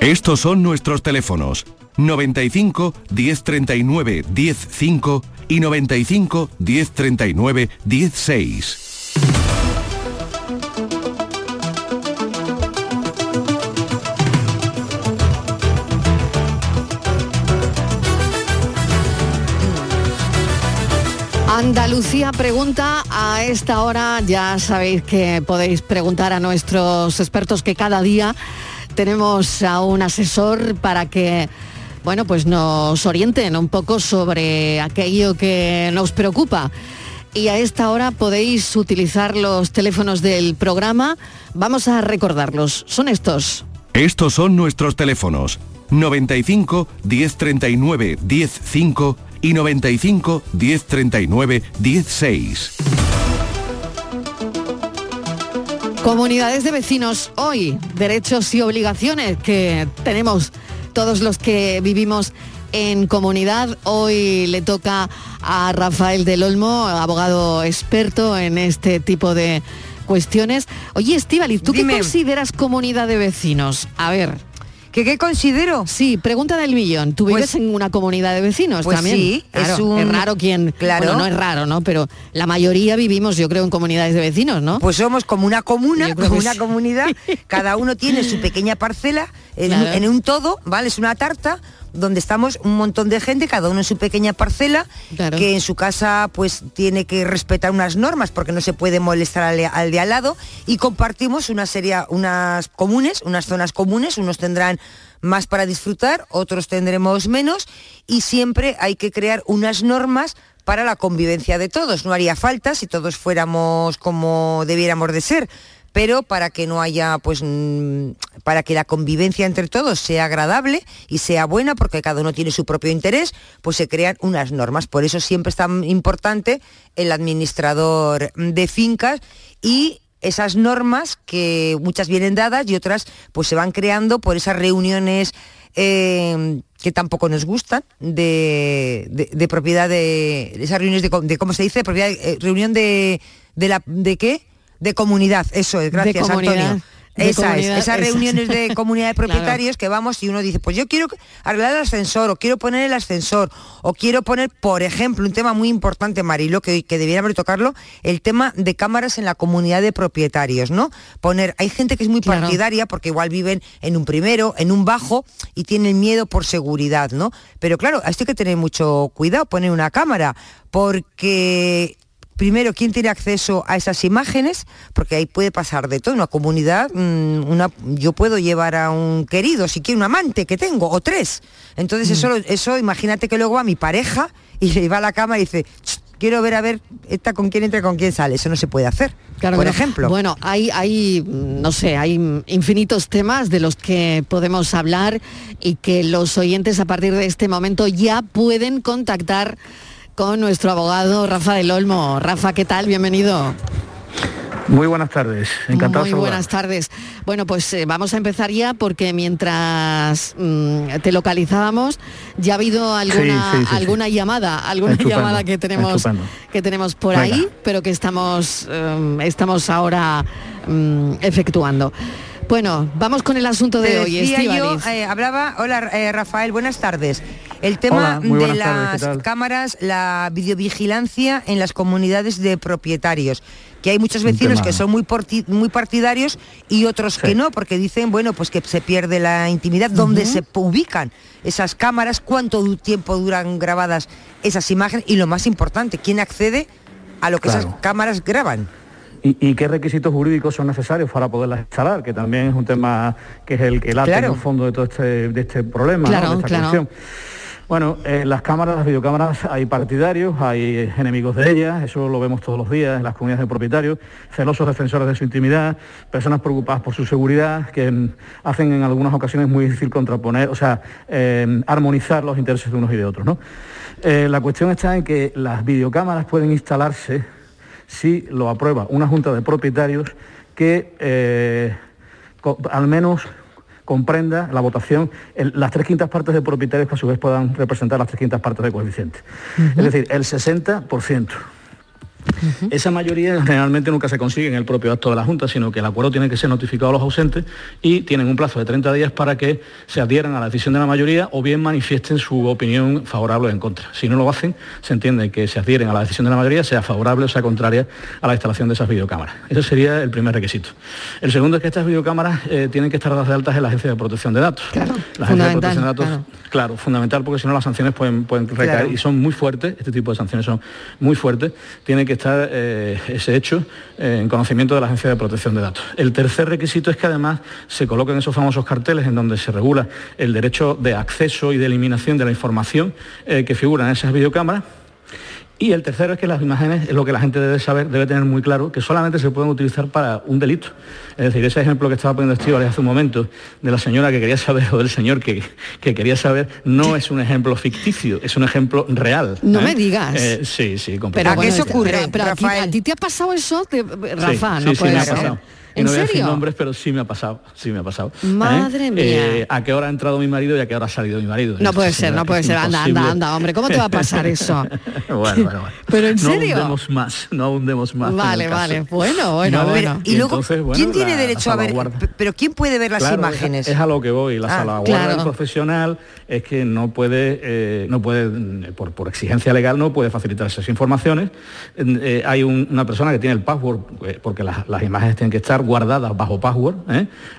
Estos son nuestros teléfonos 95 1039 105 y 95 1039 16. Andalucía pregunta a esta hora, ya sabéis que podéis preguntar a nuestros expertos que cada día tenemos a un asesor para que bueno, pues nos orienten un poco sobre aquello que nos preocupa. Y a esta hora podéis utilizar los teléfonos del programa. Vamos a recordarlos. Son estos. Estos son nuestros teléfonos 95 1039 105 y 95 1039 16. Comunidades de vecinos, hoy, derechos y obligaciones que tenemos todos los que vivimos en comunidad. Hoy le toca a Rafael del Olmo, abogado experto en este tipo de cuestiones. Oye, Estivaliz, ¿tú qué consideras comunidad de vecinos? A ver. ¿Qué, ¿Qué considero? Sí, pregunta del millón. ¿Tú vives en una comunidad de vecinos pues también? sí, Claro, es un- raro quien... Claro. Bueno, no es raro, ¿no? Pero la mayoría vivimos, yo creo, en comunidades de vecinos, ¿no? Pues somos como una comuna, como que una sí. comunidad, cada uno tiene su pequeña parcela en, Claro. en un todo, ¿vale? Es una tarta donde estamos un montón de gente, cada uno en su pequeña parcela, que en su casa pues tiene que respetar unas normas porque no se puede molestar al, al de al lado y compartimos una serie, unas comunes, unas zonas comunes, unos tendrán más para disfrutar, otros tendremos menos y siempre hay que crear unas normas para la convivencia de todos. No haría falta si todos fuéramos como debiéramos de ser, pero para que no haya, pues, mm, para que la convivencia entre todos sea agradable y sea buena, porque cada uno tiene su propio interés, pues se crean unas normas. Por eso siempre es tan importante el administrador de fincas y esas normas que muchas vienen dadas y otras pues se van creando por esas reuniones eh, que tampoco nos gustan de, propiedad de esas reuniones de cómo se dice propiedad eh, reunión de de la de qué de comunidad eso es gracias Antonio esa es, esas esa. reuniones de comunidad de Claro. propietarios que vamos y uno dice, pues yo quiero arreglar el ascensor, o quiero poner el ascensor, o quiero poner, por ejemplo, un tema muy importante, Marilo, que, que debiéramos tocarlo, el tema de cámaras en la comunidad de propietarios, ¿no? Poner, hay gente que es muy partidaria porque igual viven en un primero, en un bajo, y tienen miedo por seguridad, ¿no? Pero claro, esto hay que tener mucho cuidado, poner una cámara, porque primero, ¿quién tiene acceso a esas imágenes? Porque ahí puede pasar de todo. Una comunidad, mm, una, yo puedo llevar a un querido, si quiero un amante que tengo, o tres. Entonces Mm. eso, lo- eso, imagínate que luego va mi pareja y le va a la cama y dice, "Ch, quiero ver a ver esta con quién entra y con quién sale. Eso no se puede hacer. Claro por ejemplo. Bueno, hay, hay, mm, no sé, hay mm, infinitos temas de los que podemos hablar y que los oyentes a partir de este momento ya pueden contactar con nuestro abogado Rafa del Olmo. Rafa, ¿qué tal? Bienvenido. Muy buenas tardes, encantado Muy buenas tardes. Bueno, pues eh, vamos a empezar ya porque mientras mm, te localizábamos ya ha habido alguna, Sí, sí, sí, sí. alguna llamada, alguna Estupendo, llamada que tenemos estupendo. que tenemos por Venga. ahí, pero que estamos, eh, estamos ahora mm, efectuando. Bueno, vamos con el asunto de Te hoy, decía yo, eh, hablaba, hola eh, Rafael, buenas tardes. El tema Hola, de buenas tardes, ¿qué las cámaras, la videovigilancia en las comunidades de propietarios, que hay muchos vecinos que son muy, porti- muy partidarios y otros que no, porque dicen, bueno, pues que se pierde la intimidad, dónde se ubican esas cámaras, cuánto tiempo duran grabadas esas imágenes y lo más importante, quién accede a lo que esas cámaras graban. ¿Y, y qué requisitos jurídicos son necesarios para poderlas instalar? Que también es un tema que es el que late Claro. en el fondo de todo este, de este problema, ¿no? Claro, de esta claro. cuestión. Bueno, eh, las cámaras, las videocámaras, hay partidarios, hay enemigos de ellas, eso lo vemos todos los días en las comunidades de propietarios, celosos defensores de su intimidad, personas preocupadas por su seguridad, que hacen en algunas ocasiones muy difícil contraponer, o sea, eh, armonizar los intereses de unos y de otros. ¿no? Eh, la cuestión está en que las videocámaras pueden instalarse si lo aprueba una junta de propietarios que eh, al menos comprenda la votación el- las tres quintas partes de propietarios que a su vez puedan representar las tres quintas partes de coeficiente. Es decir, el 60%. Esa mayoría generalmente nunca se consigue en el propio acto de la Junta, sino que el acuerdo tiene que ser notificado a los ausentes y tienen un plazo de 30 días para que se adhieran a la decisión de la mayoría o bien manifiesten su opinión favorable o en contra. Si no lo hacen, se entiende que se adhieren a la decisión de la mayoría, sea favorable o sea contraria a la instalación de esas videocámaras. Ese sería el primer requisito. El segundo es que estas videocámaras eh, tienen que estar dadas de altas en la Agencia de Protección de Datos. la Agencia de Protección de Datos, claro. claro, fundamental porque si no las sanciones pueden, pueden recaer Claro. y son muy fuertes, este tipo de sanciones son muy fuertes, tiene que estar eh, ese hecho eh, en conocimiento de la Agencia de Protección de Datos. El tercer requisito es que además se coloquen esos famosos carteles en donde se regula el derecho de acceso y de eliminación de la información eh, que figura en esas videocámaras. Y el tercero es que las imágenes, es lo que la gente debe saber, debe tener muy claro, que solamente se pueden utilizar para un delito. Es decir, ese ejemplo que estaba poniendo Estíbaliz hace un momento, de la señora que quería saber, o del señor que, que quería saber, no es un ejemplo ficticio, es un ejemplo real. No ¿eh? me digas. Eh, sí, sí, Pero completamente. bueno, eso ocurre, pero- pero a ti-? ¿A ti te ha pasado eso, de- Rafa? Sí, no sí, sí, puede me ha pasado. ¿En no voy a decir serio? nombres, pero sí me ha pasado, sí me ha pasado. ¿eh? Madre mía. Eh, ¿A qué hora ha entrado mi marido y a qué hora ha salido mi marido? No puede ser, no puede ser. Anda, anda, anda, hombre, ¿cómo te va a pasar eso? bueno, bueno, bueno. ¿Pero en no serio? ahondemos más, no ahondemos más. Vale, vale. Bueno, bueno, ¿Vale? bueno. Y luego, entonces, bueno, ¿quién tiene la- derecho la a ver? Pero ¿quién puede ver las Claro, imágenes? Es, es a lo que voy. La Ah, salvaguarda claro. profesional es que no puede, eh, no puede mm, por, exigencia legal, no puede facilitar esas informaciones. Eh, hay un- una persona que tiene el password, eh, porque las, imágenes tienen que estar guardadas bajo password.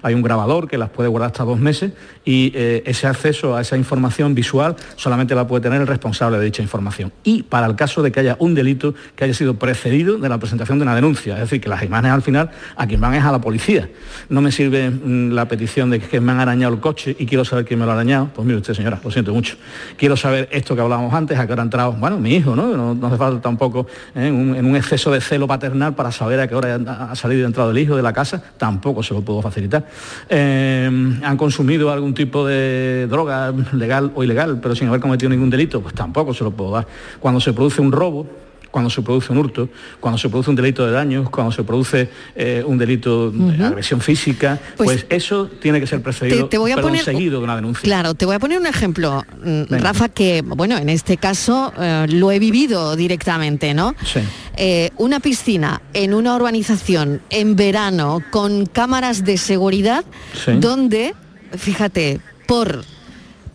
Hay un grabador que las puede guardar hasta dos meses y ese acceso a esa información visual solamente la puede tener el responsable de dicha información. Y para el caso de que haya un delito que haya sido precedido de la presentación de una denuncia, es decir, que las imágenes al final a quien van es a la policía. No me sirve mm, la petición de que me han arañado el coche y quiero saber quién me lo ha arañado. Pues mire usted, señora, lo siento mucho. Quiero saber esto que hablábamos antes, a qué hora ha entrado, bueno, mi hijo, ¿no? No, hace falta tampoco ¿eh? en, un, exceso de celo paternal para saber a qué hora ha ha salido y entrado el hijo de la casa, tampoco se lo puedo facilitar. Eh, han consumido algún tipo de droga legal o ilegal, pero sin haber cometido ningún delito, pues tampoco se lo puedo dar. Cuando se produce un robo, cuando se produce un hurto, cuando se produce un delito de daños, cuando se produce eh, un delito de agresión física, Pues, pues, eso tiene que ser precedido, Te, te voy a perdón, poner seguido de una denuncia. Claro, te voy a poner un ejemplo, mm, Venga. Rafa, que bueno, en este caso eh, lo he vivido directamente, ¿no? Sí. Eh, una piscina en una urbanización en verano con cámaras de seguridad Sí. donde, fíjate, por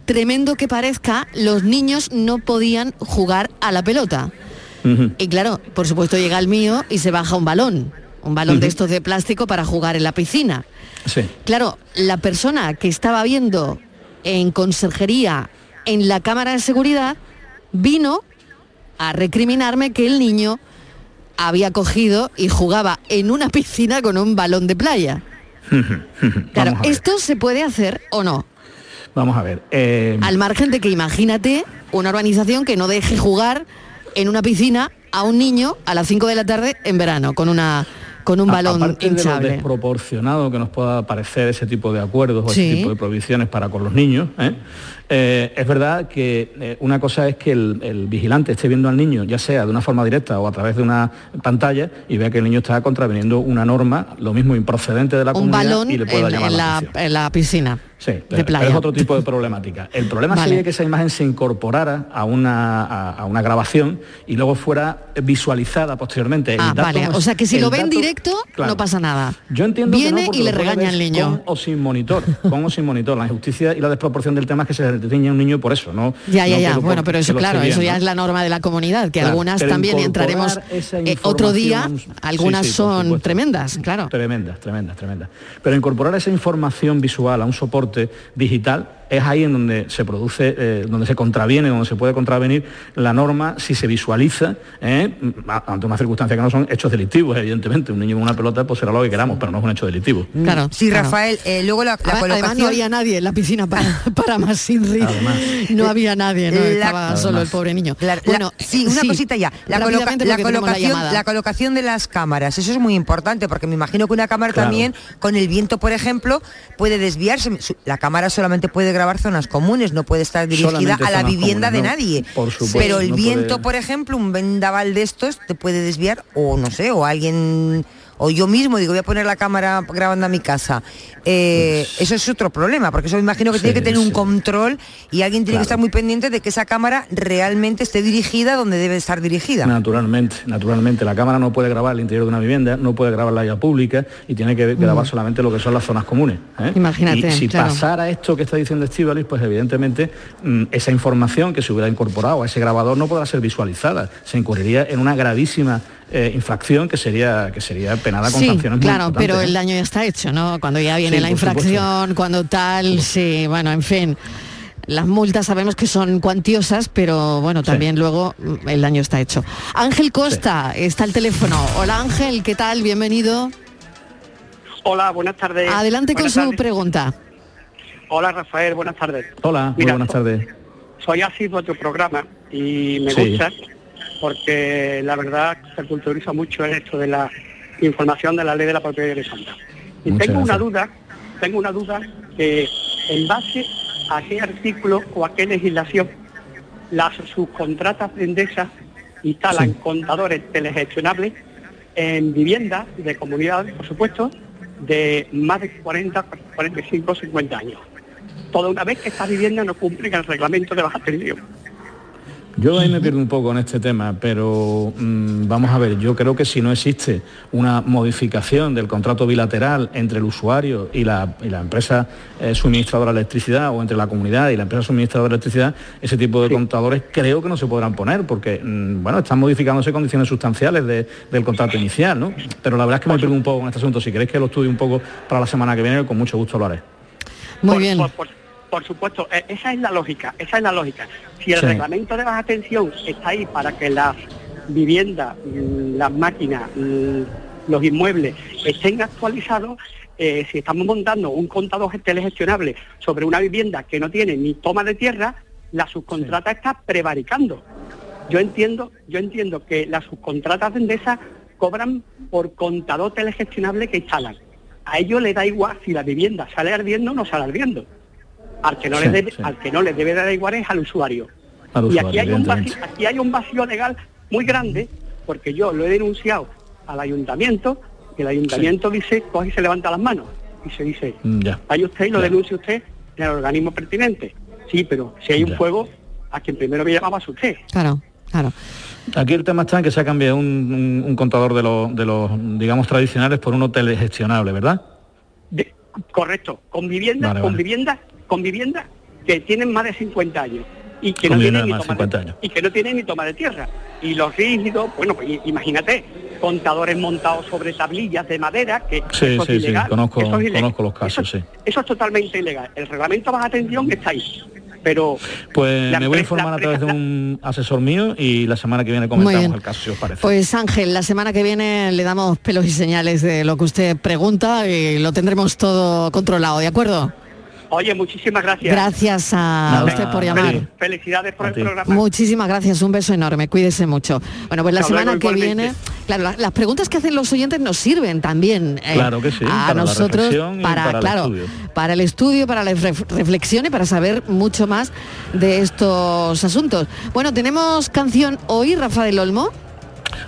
tremendo que parezca, los niños no podían jugar a la pelota. Y claro, por supuesto llega el mío y se baja un balón, un balón de estos de plástico para jugar en la piscina. Sí. Claro, la persona que estaba viendo en conserjería en la cámara de seguridad vino a recriminarme que el niño había cogido y jugaba en una piscina con un balón de playa. Claro. ¿esto se puede hacer o no? Vamos a ver. eh, Al margen de que imagínate una organización que no deje jugar en una piscina a un niño a las 5 de la tarde en verano con una con un balón aparte de lo hinchable. desproporcionado que nos pueda parecer ese tipo de acuerdos o Sí. ese tipo de prohibiciones para con los niños, ¿eh? Eh, es verdad que eh, una cosa es que el, el vigilante esté viendo al niño, ya sea de una forma directa o a través de una pantalla, y vea que el niño está contraveniendo una norma, lo mismo improcedente de la un comunidad balón y le pueda en, llamar en la, la, en la piscina. Sí, de pero, playa. pero es otro tipo de problemática. El problema Vale. sería que esa imagen se incorporara a una, a, a una grabación y luego fuera visualizada posteriormente. El Ah, dato vale. O sea que si lo ven directo, Claro. no pasa nada. Yo entiendo que no, y le regaña al niño. Con o sin monitor, con o sin monitor. La injusticia y la desproporción del tema es que se tiñe a un niño por eso, ¿no? Ya, ya, no ya. por- Bueno, pero eso, claro, eso ya es la norma de la comunidad, que Claro, algunas también entraremos eh, otro día, algunas Sí, sí, por son supuesto. tremendas, claro. Tremendas, tremendas, tremendas. Pero incorporar esa información visual a un soporte digital es ahí en donde se produce, eh, donde se contraviene, donde se puede contravenir la norma si se visualiza ¿eh? Ante una circunstancia que no son hechos delictivos, evidentemente. Un niño con una pelota pues será lo que queramos, pero no es un hecho delictivo. Claro. Sí, claro. Rafael, eh, luego la, la Además, además colocación... no había nadie en la piscina para, para más No había nadie, no La- estaba solo el pobre niño. La- bueno, sí, una sí, cosita ya. La, coloca- colocación, la colocación de las cámaras, eso es muy importante porque me imagino que una cámara Claro. también, con el viento, por ejemplo, puede desviarse. La cámara solamente puede grabar zonas comunes, no puede estar dirigida Solamente a la vivienda comunes, de no, nadie. por supuesto, Pero el no viento, puede- por ejemplo, un vendaval de estos te puede desviar o no sé, o alguien o yo mismo digo voy a poner la cámara grabando a mi casa Eh, eso es otro problema porque eso me imagino que tiene que tener un control y alguien tiene que estar muy pendiente de que esa cámara realmente esté dirigida donde debe estar dirigida Naturalmente, naturalmente. La cámara no puede grabar el interior de una vivienda, no puede grabar la vía pública y tiene que grabar Mm. solamente lo que son las zonas comunes. ¿eh? Imagínate, Y si claro. pasara esto que está diciendo Estivalis, pues evidentemente mm, esa información que se hubiera incorporado a ese grabador no podrá ser visualizada. Se incurriría en una gravísima eh, infracción que sería que sería penada con Sí, sanciones claro, pero el daño ya está hecho, ¿no? Cuando ya viene Sí, la supuesto. infracción, cuando tal, sí, bueno, en fin. Las multas sabemos que son cuantiosas, pero bueno, también luego mm, el daño está hecho. Ángel Costa, está el teléfono. Hola Ángel, ¿qué tal? Bienvenido. Hola, buenas tardes. Adelante con su pregunta. Hola, Rafael, buenas tardes. Hola, muy buenas tardes. Soy asiduo a tu programa y me Sí. gusta porque la verdad se culturiza mucho en esto de la información de la ley de la propiedad horizontal. Y Muchas tengo una duda, tengo una duda que en base a qué artículo o a qué legislación las subcontratas de Endesa instalan contadores telegestionables en viviendas de comunidades, por supuesto, de más de 40, 45, 50 años. Toda una vez que estas viviendas no cumplen el reglamento de baja tensión. Yo ahí me pierdo un poco en este tema, pero mm, vamos a ver, yo creo que si no existe una modificación del contrato bilateral entre el usuario y la, y la empresa eh, suministradora de electricidad o entre la comunidad y la empresa suministradora de electricidad, ese tipo de contadores creo que no se podrán poner porque, mm, bueno, están modificándose condiciones sustanciales de- del contrato inicial, ¿no? Pero la verdad es que me pierdo un poco en este asunto. Si queréis que lo estudie un poco para la semana que viene, con mucho gusto lo haré. Muy por, bien. Por, por- por supuesto, e- esa es la lógica, esa es la lógica. Si el Sí. reglamento de baja tensión está ahí para que las viviendas, mm, las máquinas, mm, los inmuebles estén actualizados, eh, si estamos montando un contador telegestionable sobre una vivienda que no tiene ni toma de tierra, la subcontrata está prevaricando. Yo entiendo, yo entiendo que las subcontratas de Endesa cobran por contador telegestionable que instalan. A ellos les da igual si la vivienda sale ardiendo o no sale ardiendo. Al que no, Sí, les debe, sí. al que no les debe dar igual es al usuario. Al y usuario, aquí hay, un vacío, evidentemente. aquí hay un vacío legal muy grande, porque yo lo he denunciado al ayuntamiento, y el ayuntamiento dice, coge y se levanta las manos, y se dice, Mm, Ya. vaya usted y lo denuncie usted en el organismo pertinente. Sí, pero si hay un Ya. fuego, a quien primero me llamaba es usted. Claro, claro. Aquí el tema está en que se ha cambiado un, un- un contador de los, de los, digamos, tradicionales por uno telegestionable, ¿verdad? Correcto, con viviendas, Vale, con vale. viviendas, con viviendas que tienen más de 50 años y que no tienen ni de más de toma de, 50 años. y que no tienen ni toma de tierra. Y los rígidos, bueno, pues imagínate, contadores montados sobre tablillas de madera, que Sí, eso sí, es sí, ilegal. conozco, eso es ilegal. conozco los casos, sí. Eso es totalmente ilegal. El reglamento baja tensión está ahí. Pero Pues me voy a informar a través de un asesor mío y la semana que viene comentamos el caso, si os parece. Pues Ángel, la semana que viene le damos pelos y señales de lo que usted pregunta y lo tendremos todo controlado, ¿de acuerdo? Oye, muchísimas gracias. Gracias a usted por llamar. Fel- Felicidades por el programa. Muchísimas gracias, un beso enorme, cuídese mucho. Bueno, pues la Hasta semana luego, que igualmente. viene, claro, la- las preguntas que hacen los oyentes nos sirven también eh, Claro que sí, a para nosotros para, para el claro, estudio. para el estudio, para la ref- reflexión y para saber mucho más de estos asuntos. Bueno, tenemos canción hoy, Rafa del Olmo.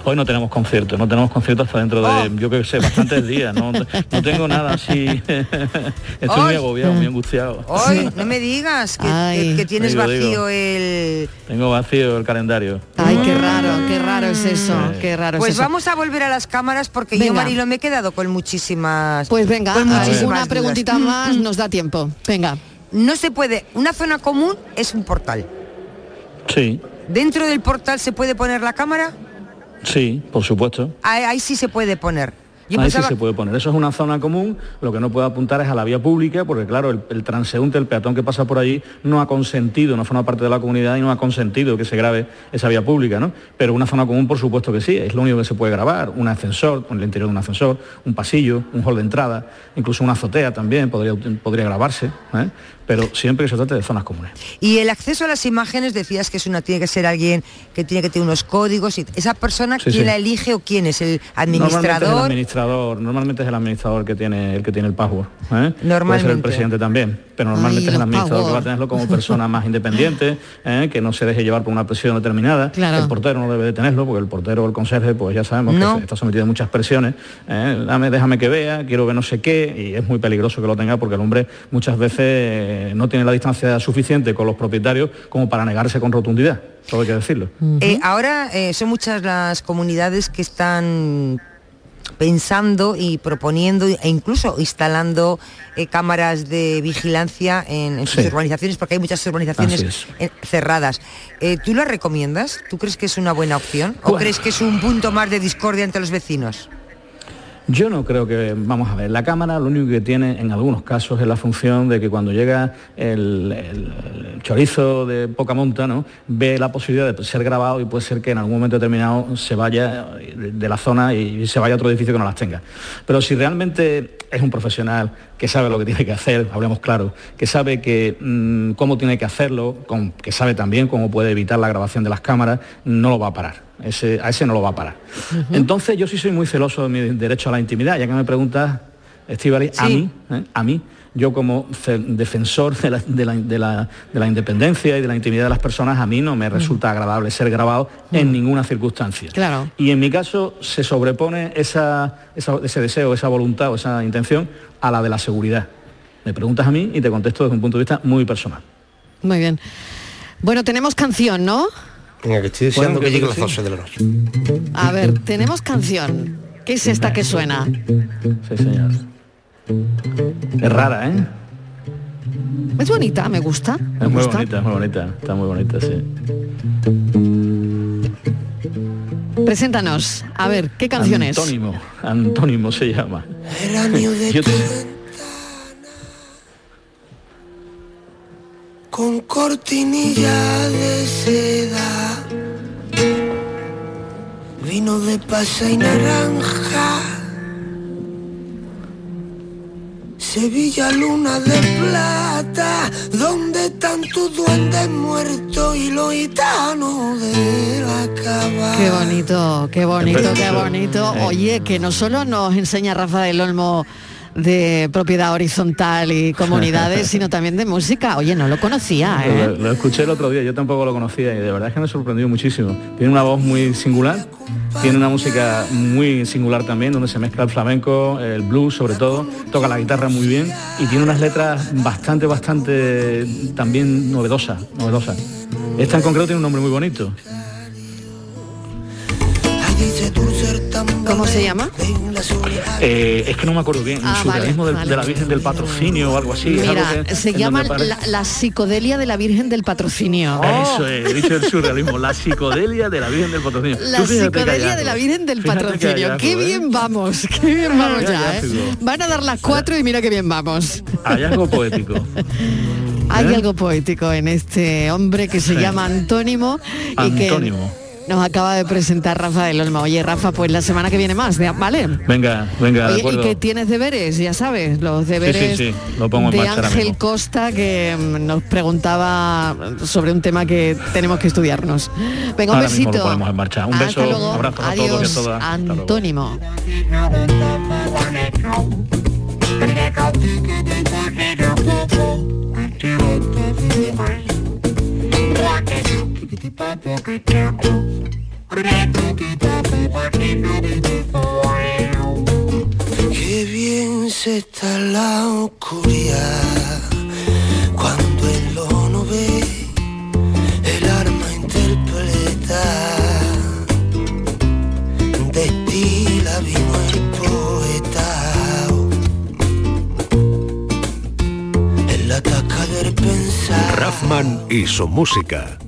Hoy no tenemos concierto, no tenemos concierto hasta dentro de, yo creo que sé, bastantes días. No, no tengo nada así. Estoy muy agobiado, muy angustiado. Hoy, no me digas que, que- que tienes Digo, vacío digo. el... Tengo vacío el calendario. Ay, qué raro, qué raro es eso, qué raro Pues es eso. vamos a volver a las cámaras porque yo. Marilo, me he quedado con muchísimas... Pues venga, con muchísimas una dudas. preguntita más, nos da tiempo. Venga. No se puede... Una zona común es un portal. Sí, ¿Dentro del portal se puede poner la cámara? Sí, por supuesto. Ahí, ahí sí se puede poner. Yo Ahí pensaba- sí se puede poner. Eso es una zona común. Lo que no puede apuntar es a la vía pública, porque claro, el, el transeúnte, el peatón que pasa por allí, no ha consentido, no forma parte de la comunidad y no ha consentido que se grabe esa vía pública, ¿no? Pero una zona común, por supuesto que sí, es lo único que se puede grabar. Un ascensor, en el interior de un ascensor, un pasillo, un hall de entrada, incluso una azotea también podría, podría grabarse, ¿eh? Pero siempre que se trate de zonas comunes. Y el acceso a las imágenes decías que es una tiene que ser alguien que tiene que tener unos códigos y esa persona Sí, quién sí. la elige o quién es el Normalmente es el administrador. administrador, normalmente es el administrador que tiene el que tiene el password. ¿eh? Puede ser el presidente también, pero normalmente Ay, es el administrador que va a tenerlo como persona más independiente, ¿eh? que no se deje llevar por una presión determinada. Claro. El portero no debe de tenerlo, porque el portero o el conserje, pues ya sabemos No. que está sometido a muchas presiones. ¿eh? Dame, déjame que vea, quiero ver no sé qué, y es muy peligroso que lo tenga porque el hombre muchas veces eh, no tiene la distancia suficiente con los propietarios como para negarse con rotundidad. Todo hay que decirlo. Eh, ahora eh, son muchas las comunidades que están pensando y proponiendo e incluso instalando eh, cámaras de vigilancia en, en sus Sí. urbanizaciones porque hay muchas urbanizaciones cerradas. Eh, ¿Tú las recomiendas? ¿Tú crees que es una buena opción? ¿O Bueno. crees que es un punto más de discordia entre los vecinos? Yo no creo que, vamos a ver, la cámara lo único que tiene en algunos casos es la función de que cuando llega el, chorizo de poca monta, ¿no? ve la posibilidad de ser grabado y puede ser que en algún momento determinado se vaya de la zona y se vaya a otro edificio que no las tenga. Pero si realmente es un profesional que sabe lo que tiene que hacer, hablemos claro, que sabe que, mm, cómo tiene que hacerlo, con- que sabe también cómo puede evitar la grabación de las cámaras, no lo va a parar. Ese, a ese no lo va a parar. Entonces yo sí soy muy celoso de mi derecho a la intimidad, ya que me preguntas, Estivali, a mí, ¿eh? a mí, yo como defensor de la, de la- de la- de la independencia y de la intimidad de las personas, a mí no me resulta agradable ser grabado en ninguna circunstancia. Claro. Y en mi caso se sobrepone esa, esa- ese deseo, esa voluntad o esa intención a la de la seguridad. Me preguntas a mí y te contesto desde un punto de vista muy personal. Muy bien. Bueno, tenemos canción, ¿no? Venga, que estoy deseando Bueno, que lleguen las que 12 de la noche. A ver, tenemos canción. ¿Qué es esta que suena? Sí, señor. Es rara, ¿eh? Es bonita, me gusta. Me Es muy gusta. bonita, es muy bonita. Está muy bonita, sí. Preséntanos. A ver, ¿qué canción es? Antónimo, Antónimo se llama. Geranio de Yo te- con cortinilla de seda, vino de pasa y naranja, Sevilla luna de plata, donde tanto duende muerto y lo gitano de la cava. Qué bonito, qué bonito, qué bonito. Eh. Oye, que no solo nos enseña Rafa del Olmo de propiedad horizontal y comunidades, sino también de música. Oye, no lo conocía, Lo, ¿eh? lo escuché el otro día, yo tampoco lo conocía y de verdad es que me sorprendió muchísimo. Tiene una voz muy singular, tiene una música muy singular también, donde se mezcla el flamenco, el blues sobre todo, toca la guitarra muy bien y tiene unas letras bastante, bastante también novedosas, novedosas. Esta en concreto tiene un nombre muy bonito. ¿Cómo se llama? Eh, es que no me acuerdo bien, Ah, el surrealismo vale, del- vale. de la Virgen del Patrocinio o algo así. es Mira, algo que- se llama la, psicodelia de la Virgen del Patrocinio. Eso es, he dicho el surrealismo, la psicodelia de la Virgen del Patrocinio. La psicodelia de la Virgen del Fíjate Patrocinio. Qué ¿eh? bien vamos, qué bien vamos ya, ¿eh? Van a dar las cuatro y mira qué bien vamos. Hay algo poético. Hay ¿Eh? algo poético en este hombre que se Sí. llama Antónimo y que Antónimo. Nos acaba de presentar Rafa del Olmo. Oye, Rafa, pues la semana que viene más, ¿de- ¿vale? Venga, venga, de Oye, y que tienes deberes, ya sabes, los deberes sí, lo pongo en de Ángel mismo. Costa que mm, nos preguntaba sobre un tema que tenemos que estudiarnos. Venga, un Ahora mismo besito. lo ponemos en marcha. Un Hasta beso, luego. un abrazo a Adiós, todos y a todas. Hasta luego. Qué bien se está la oscuridad cuando el no ve el arma interpreta destila vino el poeta. En la taca del pensar. Raffman y su música.